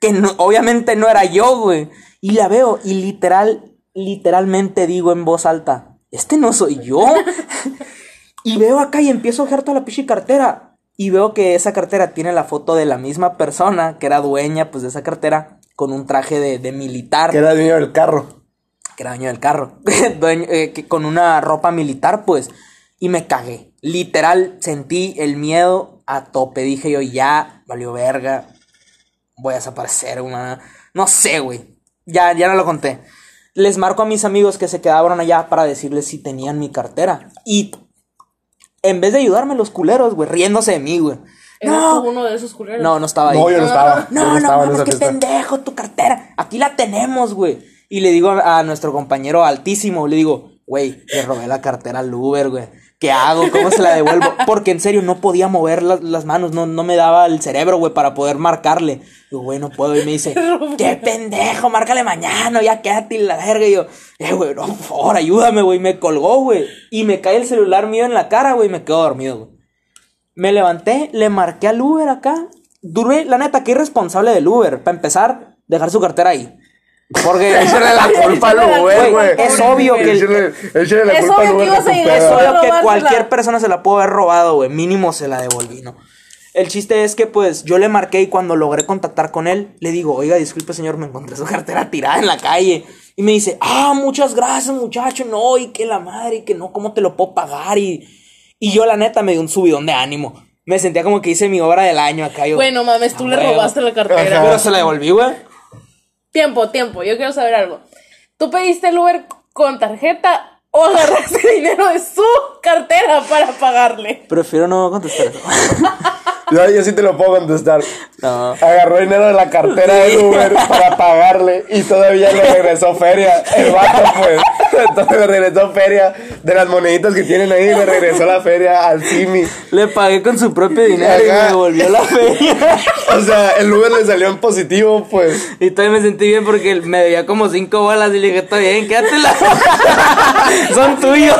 que no- obviamente no era yo, güey. Y la veo y literal, literalmente digo en voz alta, este no soy yo. y veo acá y empiezo a ojear toda la pinche cartera. Y veo que esa cartera tiene la foto de la misma persona que era dueña pues de esa cartera con un traje de, de militar Que era dueño del carro. que era dueño del carro, Dueño- eh, que con una ropa militar, pues, y me cagué. Literal, sentí el miedo a tope. Dije yo, ya, valió verga, voy a desaparecer, una... No sé, güey. Ya, ya no lo conté. Les marco a mis amigos que se quedaban allá para decirles si tenían mi cartera. Y en vez de ayudarme los culeros, güey, riéndose de mí, güey. ¿Eras No, uno de esos culeros? no, no estaba ahí. No, yo no estaba. yo No, no, estaba mames, qué fiesta. pendejo, tu cartera. Aquí la tenemos, güey. Y le digo a, a nuestro compañero altísimo, le digo, güey, le robé la cartera al Uber, güey. ¿Qué hago? ¿Cómo se la devuelvo? Porque en serio no podía mover las, las manos, no, no me daba el cerebro, güey, para poder marcarle. Digo, güey, no puedo. Y me dice, qué pendejo, márcale mañana, ya quédate y la verga. Y yo, eh, güey, no, por favor, ayúdame, güey. Me colgó, güey. Y me cae el celular mío en la cara, güey, y me quedo dormido, güey. Me levanté, le marqué al Uber acá. Duré, la neta, qué irresponsable del Uber. Para empezar, dejar su cartera ahí. Porque Échale la culpa al Uber, Güey, güey. es obvio que la Es culpa al que Uber de es obvio que cualquier persona se la pudo haber robado, güey. Mínimo se la devolví, ¿no? El chiste es que, pues, yo le marqué y cuando logré contactar con él, le digo, oiga, disculpe, señor, me encontré su cartera tirada en la calle. Y me dice, ah, muchas gracias, muchacho, no, y que la madre, y que no, ¿cómo te lo puedo pagar? Y, y yo, la neta, me dio un subidón de ánimo. Me sentía como que hice mi obra del año acá. Yo, Bueno, mames, tú "Ah, le huevo". robaste la cartera. Ajá. Pero se la devolví, güey. Tiempo, tiempo. Yo quiero saber algo. ¿Tú pediste el Uber con tarjeta o agarraste dinero de su cartera para pagarle? Prefiero no contestar eso. Yo, yo sí te lo puedo contestar. No. Agarró dinero de la cartera del Uber para pagarle y todavía le regresó feria. El vato, pues. Entonces le regresó feria de las moneditas que tienen ahí. Le regresó la feria al Simi. Le pagué con su propio dinero y me Ajá. devolvió la feria. O sea, el Uber le salió en positivo, pues. Y todavía me sentí bien porque me debía como cinco bolas y le dije, está bien, quédatela. Son tuyos.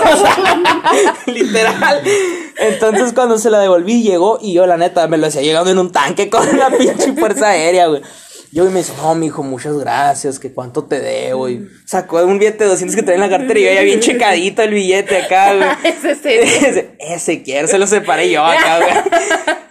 Literal. Entonces cuando se la devolví llegó y yo la neta me lo hacía llegando en un tanque con la pinche fuerza aérea, güey. Yo y me dice, no, mijo, muchas gracias, que cuánto te debo, y sacó un billete de 200 que traía en la cartera y yo ya bien checadito el billete acá, güey. Ese serio. Ese, ese quiere, se lo separé yo acá, güey.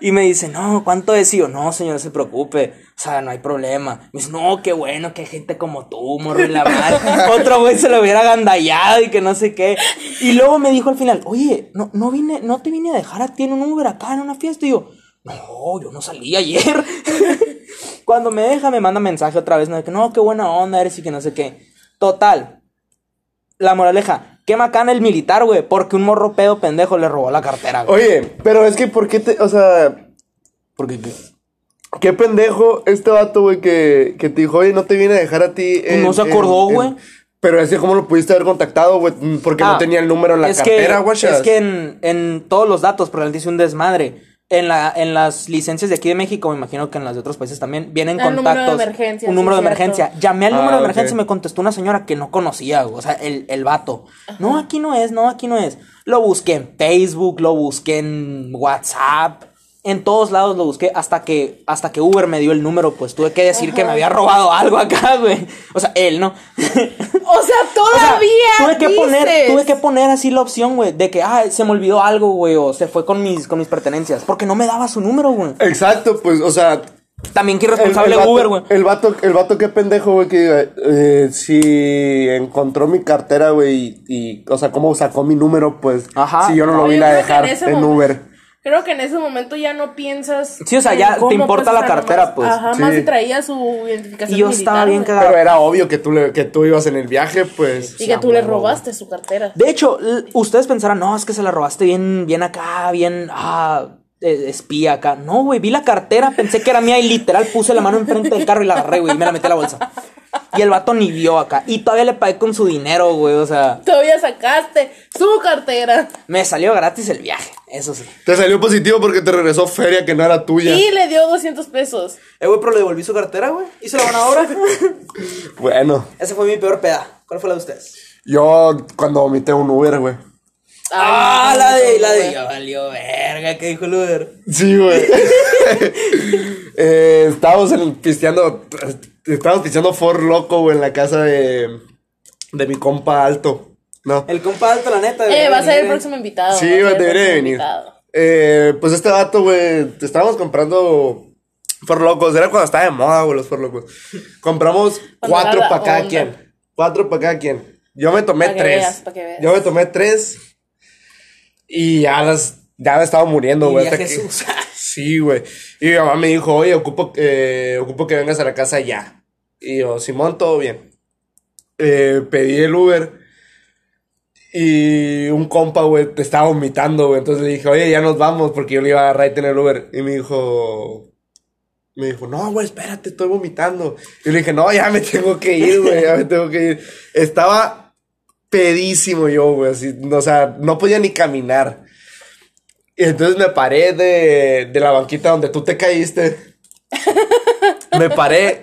Y me dice, no, ¿cuánto es? Y yo, no, señor, no se preocupe. O sea, no hay problema. Me dice, no, qué bueno que hay gente como tú, morro y la madre. Otro güey se lo hubiera agandallado y que no sé qué. Y luego me dijo al final, oye, no, no vine, no te vine a dejar a ti en un Uber acá en una fiesta. Y yo, no, yo no salí ayer. Cuando me deja, me manda mensaje otra vez, ¿no? De que no, qué buena onda eres y que no sé qué. Total. La moraleja, qué macana el militar, güey, porque un morro pedo pendejo le robó la cartera, güey. Oye, pero es que, ¿por qué te.? O sea, Porque qué? qué pendejo este vato, güey, que, que te dijo, oye, no te viene a dejar a ti. Pues no se acordó, güey. Pero es que, ¿cómo lo pudiste haber contactado, güey? Porque no Ah, tenía el número en la cartera, guachas. Es que en, en todos los datos, probablemente hice un desmadre. En, la, en las licencias de aquí de México, me imagino que en las de otros países también, vienen Ah, número de contactos. emergencia, Un sí, número de cierto. emergencia. Llamé al Ah, número de emergencia y me contestó una señora que no conocía, o sea, el, el vato. No, aquí no es, no, aquí no es. Lo busqué en Facebook, lo busqué en WhatsApp. En todos lados lo busqué hasta que hasta que Uber me dio el número, pues tuve que decir que me había robado algo acá, güey. O sea, él, ¿no? O sea, O sea, todavía. tuve que poner, tuve que poner así la opción, güey, de que, ah, se me olvidó algo, güey, o se fue con mis, con mis pertenencias, porque no me daba su número, güey. Exacto, pues, o sea, también qué irresponsable vato- Uber, güey. El vato, el vato, qué pendejo, güey, que eh, si encontró mi cartera, güey, y, y, o sea, cómo sacó mi número, pues, Ajá. si yo no lo No, vine yo a creo que dejar en Uber. Creo que en ese momento ya no piensas. Sí, o sea, ya te cómo, importa la cartera, nomás- pues. Ajá, Sí. más si traía su identificación. Y yo estaba bien cagado. Pero era obvio que tú, le, que tú ibas en el viaje, pues. Y que tú le robaste su cartera. De hecho, ustedes pensarán, no, es que se la robaste bien, bien acá, bien, ah, eh, espía acá. No, güey, vi la cartera, pensé que era mía y literal puse la mano enfrente del carro y la agarré, güey, y me la metí a la bolsa. Y el vato ni vio acá. Y todavía le pagué con su dinero, güey, o sea, Todavía sacaste su cartera. me salió gratis el viaje, eso sí. Te salió positivo porque te regresó feria que no era tuya. Y le dio 200 pesos. Eh, güey, pero le devolví su cartera, güey. Hizo la buena obra. Bueno, Esa fue mi peor peda. ¿Cuál fue la de ustedes? yo cuando vomité un Uber, güey. Ah, la de, la de. Ya valió verga, ¿qué dijo el Uber? Sí, güey. eh, estábamos en, pisteando. Estábamos pisteando For Loco, güey, en la casa de. De mi compa alto. No. El compa alto, la neta. Eh, va a ser el próximo invitado. Sí, va a debería de venir. invitado. Eh, pues este vato, güey, te estábamos comprando For Locos. Era cuando estaba de moda, güey, los For Locos. Compramos cuatro para cada onda. quien. Cuatro para cada quien. Yo me tomé Pa' tres. veas, pa' que veas. Yo me tomé tres. Y ya las. Ya me estaba muriendo, güey. hasta que-. Sí, güey. Y mi mamá me dijo, oye, ocupo, eh, ocupo que vengas a la casa ya. Y yo, Simón, todo bien. Eh, pedí el Uber. Y un compa, güey, te estaba vomitando, güey. Entonces le dije, oye, ya nos vamos, porque yo le iba a agarrar y tener Uber. Y me dijo, me dijo, no, güey, espérate, estoy vomitando. Y le dije, no, ya me tengo que ir, güey, ya me tengo que ir. Estaba pedísimo yo, güey, así, o sea, no podía ni caminar. Y entonces me paré de, de la banquita donde tú te caíste. me paré.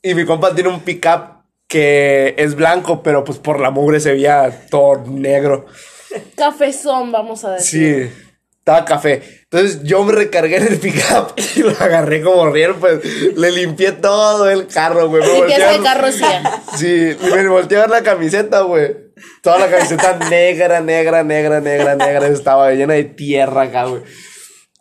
Y mi compa tiene un pickup que es blanco, pero pues por la mugre se veía todo negro. Cafezón, vamos a decir. Sí, estaba café. Entonces yo me recargué en el pickup y lo agarré como riel, pues le limpié todo el carro, güey. Me ¿Y qué volteé es a- el carro? Sí, y me volteé a ver la camiseta, güey. Toda la camiseta negra, negra, negra, negra, negra. Estaba llena de tierra acá, güey.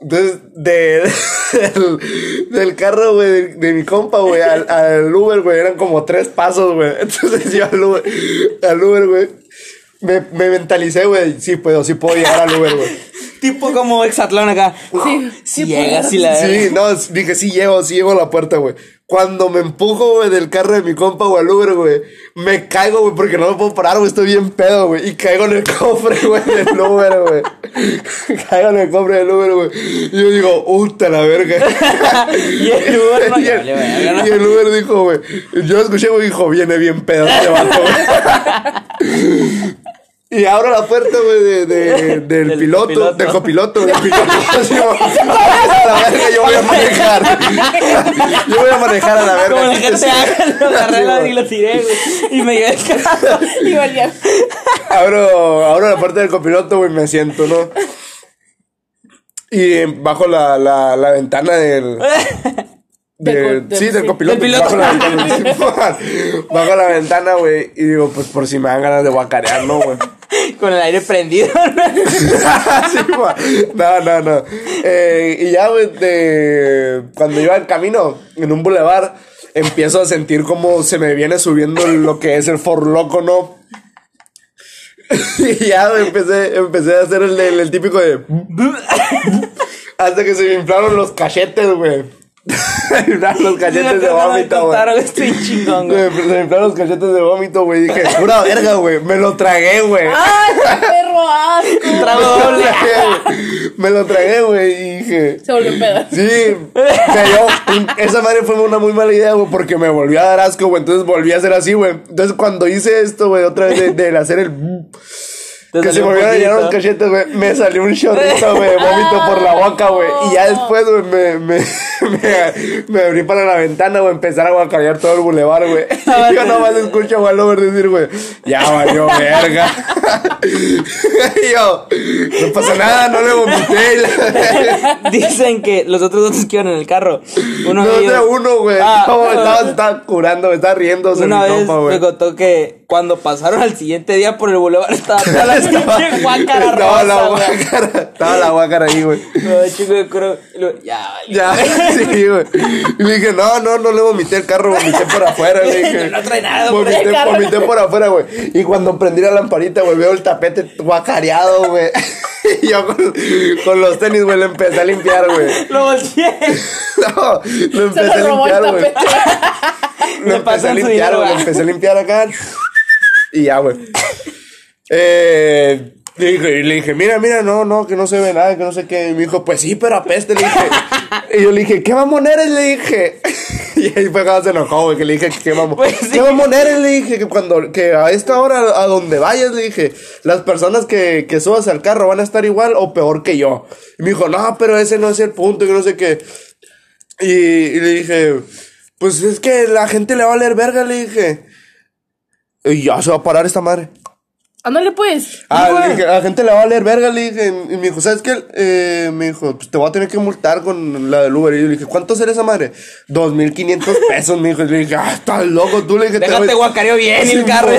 Entonces, de, del, del carro, güey, de, de mi compa, güey, al, al Uber, güey, eran como tres pasos, güey. Entonces yo al Uber, al Uber, güey, me, me mentalicé, güey, sí puedo, sí puedo llegar al Uber, güey. Tipo como Exatlón acá. Sí, Si puedo. y la Sí, no, dije, sí llego, sí llego a la puerta, güey. Cuando me empujo, güey, del carro de mi compa, güey, al Uber, güey, me caigo, güey, porque no me puedo parar, güey, estoy bien pedo, güey. Y caigo en el cofre, güey, del Uber, güey. caigo en el cofre del Uber, güey. Y yo digo, puta la verga. Y el Uber no- y, ya vale el, y el Uber dijo, güey, yo escuché, güey, dijo, viene bien pedo este vato, güey. Y abro la puerta, güey, de, de- del, Del piloto, copiloto. del copiloto, del piloto. A la verga, yo voy a manejar. Yo voy a manejar a la verga. Como la gente lo agarré la- y lo tiré, güey. Y me llevé el carro. Y valía. Abro, abro la puerta del copiloto, güey, me siento, ¿no? Y bajo la, la, la ventana del... De- sí, del copiloto. Del. Bajo la ventana, sí, bajo la ventana, güey. Y digo, pues por si me dan ganas de guacarear, ¿no, güey? Con el aire prendido. Sí, güey. no, no, no. Eh, y ya, güey, de... cuando iba en camino, en un bulevar, empiezo a sentir como se me viene subiendo lo que es el for loco, ¿no? y ya, empecé, empecé a hacer el, el- el típico de... Hasta que se me inflaron los cachetes, güey. Los cachetes de vómito, güey. contaron, estoy chingón, güey. Se me inflaron los cachetes de vómito, güey. Dije, pura verga, güey. Me lo tragué, güey. ¡Ay, qué perro asco! Trago doble. Me lo tragué, güey, y dije. Se volvió pedo. Sí, dio. Esa madre fue una muy mala idea, güey, porque me volvió a dar asco, güey. Entonces volví a hacer así, güey. Entonces cuando hice esto, güey, otra vez de, de hacer el. Te que se me volvieron a llenar los cachetes, güey. Me salió un chorrito, güey, de vómito por la boca, güey. Y ya después, güey, me, me, me, me abrí para la ventana, güey, empezar a guacarear todo el bulevar, güey. Y yo nomás escucho a Lover decir, güey, ya valió verga. y yo, no pasa nada, no le vomité. Dicen que los otros dos que iban en el carro. Uno No de ellos. de uno, güey. Ah. No, estaba, estaba curando, me estaba riéndose Una mi vez compa, me contó que cuando pasaron al siguiente día por el bulevar estaba toda la pinche guácara estaba la rosa, guácara, estaba la guácara ahí, güey. No, chico, yo creo. Ya. Ya, sí, güey. Y le dije, no, no, no le vomité el carro, vomité por afuera, le dije. No trae nada, por Vomité, vomité por afuera, güey. Y cuando prendí la lamparita, güey, veo el tapete guacareado, güey. Y yo con, con los tenis, güey, le empecé a limpiar, güey. Lo volteé. No, lo empecé a robó limpiar, güey. Lo empecé a limpiar, güey. Lo empecé a limpiar acá. Y ya, güey. Eh, le dije, y le dije, mira, mira, no, no, que no se ve nada, que no sé qué. Y me dijo, pues sí, pero apeste, le dije. y yo le dije, ¿qué mamón eres? Le dije. y ahí fue cuando se enojó, güey, que le dije, ¿qué mamón? Pues sí. ¿Qué mamón eres? Le dije, que cuando, que a esta hora, a donde vayas, le dije, las personas que, que subas al carro van a estar igual o peor que yo. Y me dijo, no, pero ese no es el punto, que no sé qué. Y, y le dije, pues es que la gente le va a leer verga, le dije. Y ya se va a parar esta madre. Ándale, pues. Ah, le dije, a la gente le va a leer verga, le dije. Y me dijo, ¿sabes qué? Eh, me dijo, pues te voy a tener que multar con la del Uber. Y yo le dije, ¿cuánto será esa madre? 2.500 pesos, me dijo. Y le dije, ah, estás loco, tú le dije, te Déjate doy- guacareo bien el carro.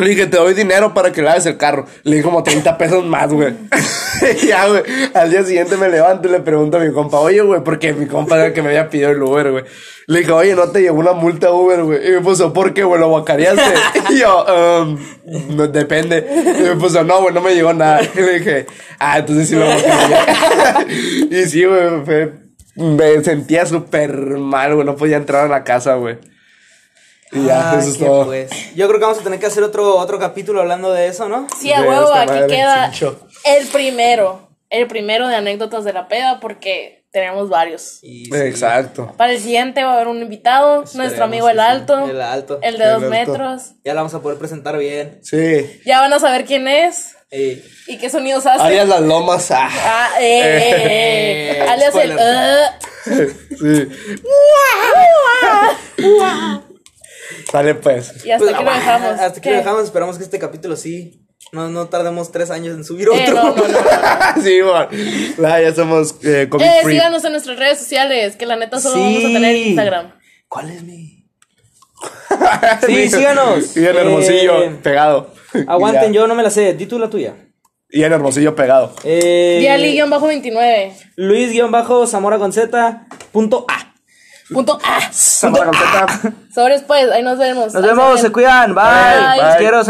Le dije, te doy dinero para que laves el carro. Le di como 30 pesos más, güey. Ya, güey. Al día siguiente me levanto y le pregunto a mi compa, oye, güey, porque mi compa era el que me había pedido el Uber, güey. Le dije, oye, no te llegó una multa Uber, güey. Y me puso, ¿por qué, güey? ¿Lo guacareaste? Y yo, um, depende. Y me puso, no, güey, no me llegó nada. Y le dije, ah, entonces sí lo guacareé. y sí, güey, me sentía súper mal, güey. No podía entrar a la casa, güey. Y ya, eso es todo. pues. Yo creo que vamos a tener que hacer otro, otro capítulo hablando de eso, ¿no? Sí, a huevo, aquí madre, queda el primero. El primero de anécdotas de la peda, porque tenemos varios. Y sí, Exacto. Para el siguiente va a haber un invitado, nuestro amigo el alto. El alto. El de El dos alto. metros. Ya la vamos a poder presentar bien. Sí. Ya van a saber quién es Y y qué sonidos hace. Arias las lomas. Ah. Ah, eh, Eh, alias el. spoiler. uh, Sí. Sale pues. y hasta Pues, aquí lo ah, dejamos. Hasta aquí ¿Qué? lo dejamos. Esperamos que este capítulo sí. No, no tardemos tres años en subir Eh, otro. no, no, no. sí. Nah, ya somos eh, COVID Eh, free. síganos en nuestras redes sociales, que la neta solo Sí. vamos a tener Instagram. ¿Cuál es mi? Sí, síganos. Y en Hermosillo, Eh, pegado. Aguanten, yo no me la sé. Di tú la tuya. Y en Hermosillo, pegado. Eh, Diali-29. Luis-Zamora con Z. Punto A. Punto A. Samara Conceta. Sobres pues, ahí nos vemos. Nos Ahí vemos, se cuidan. Bye. Bye. Los Bye. quiero.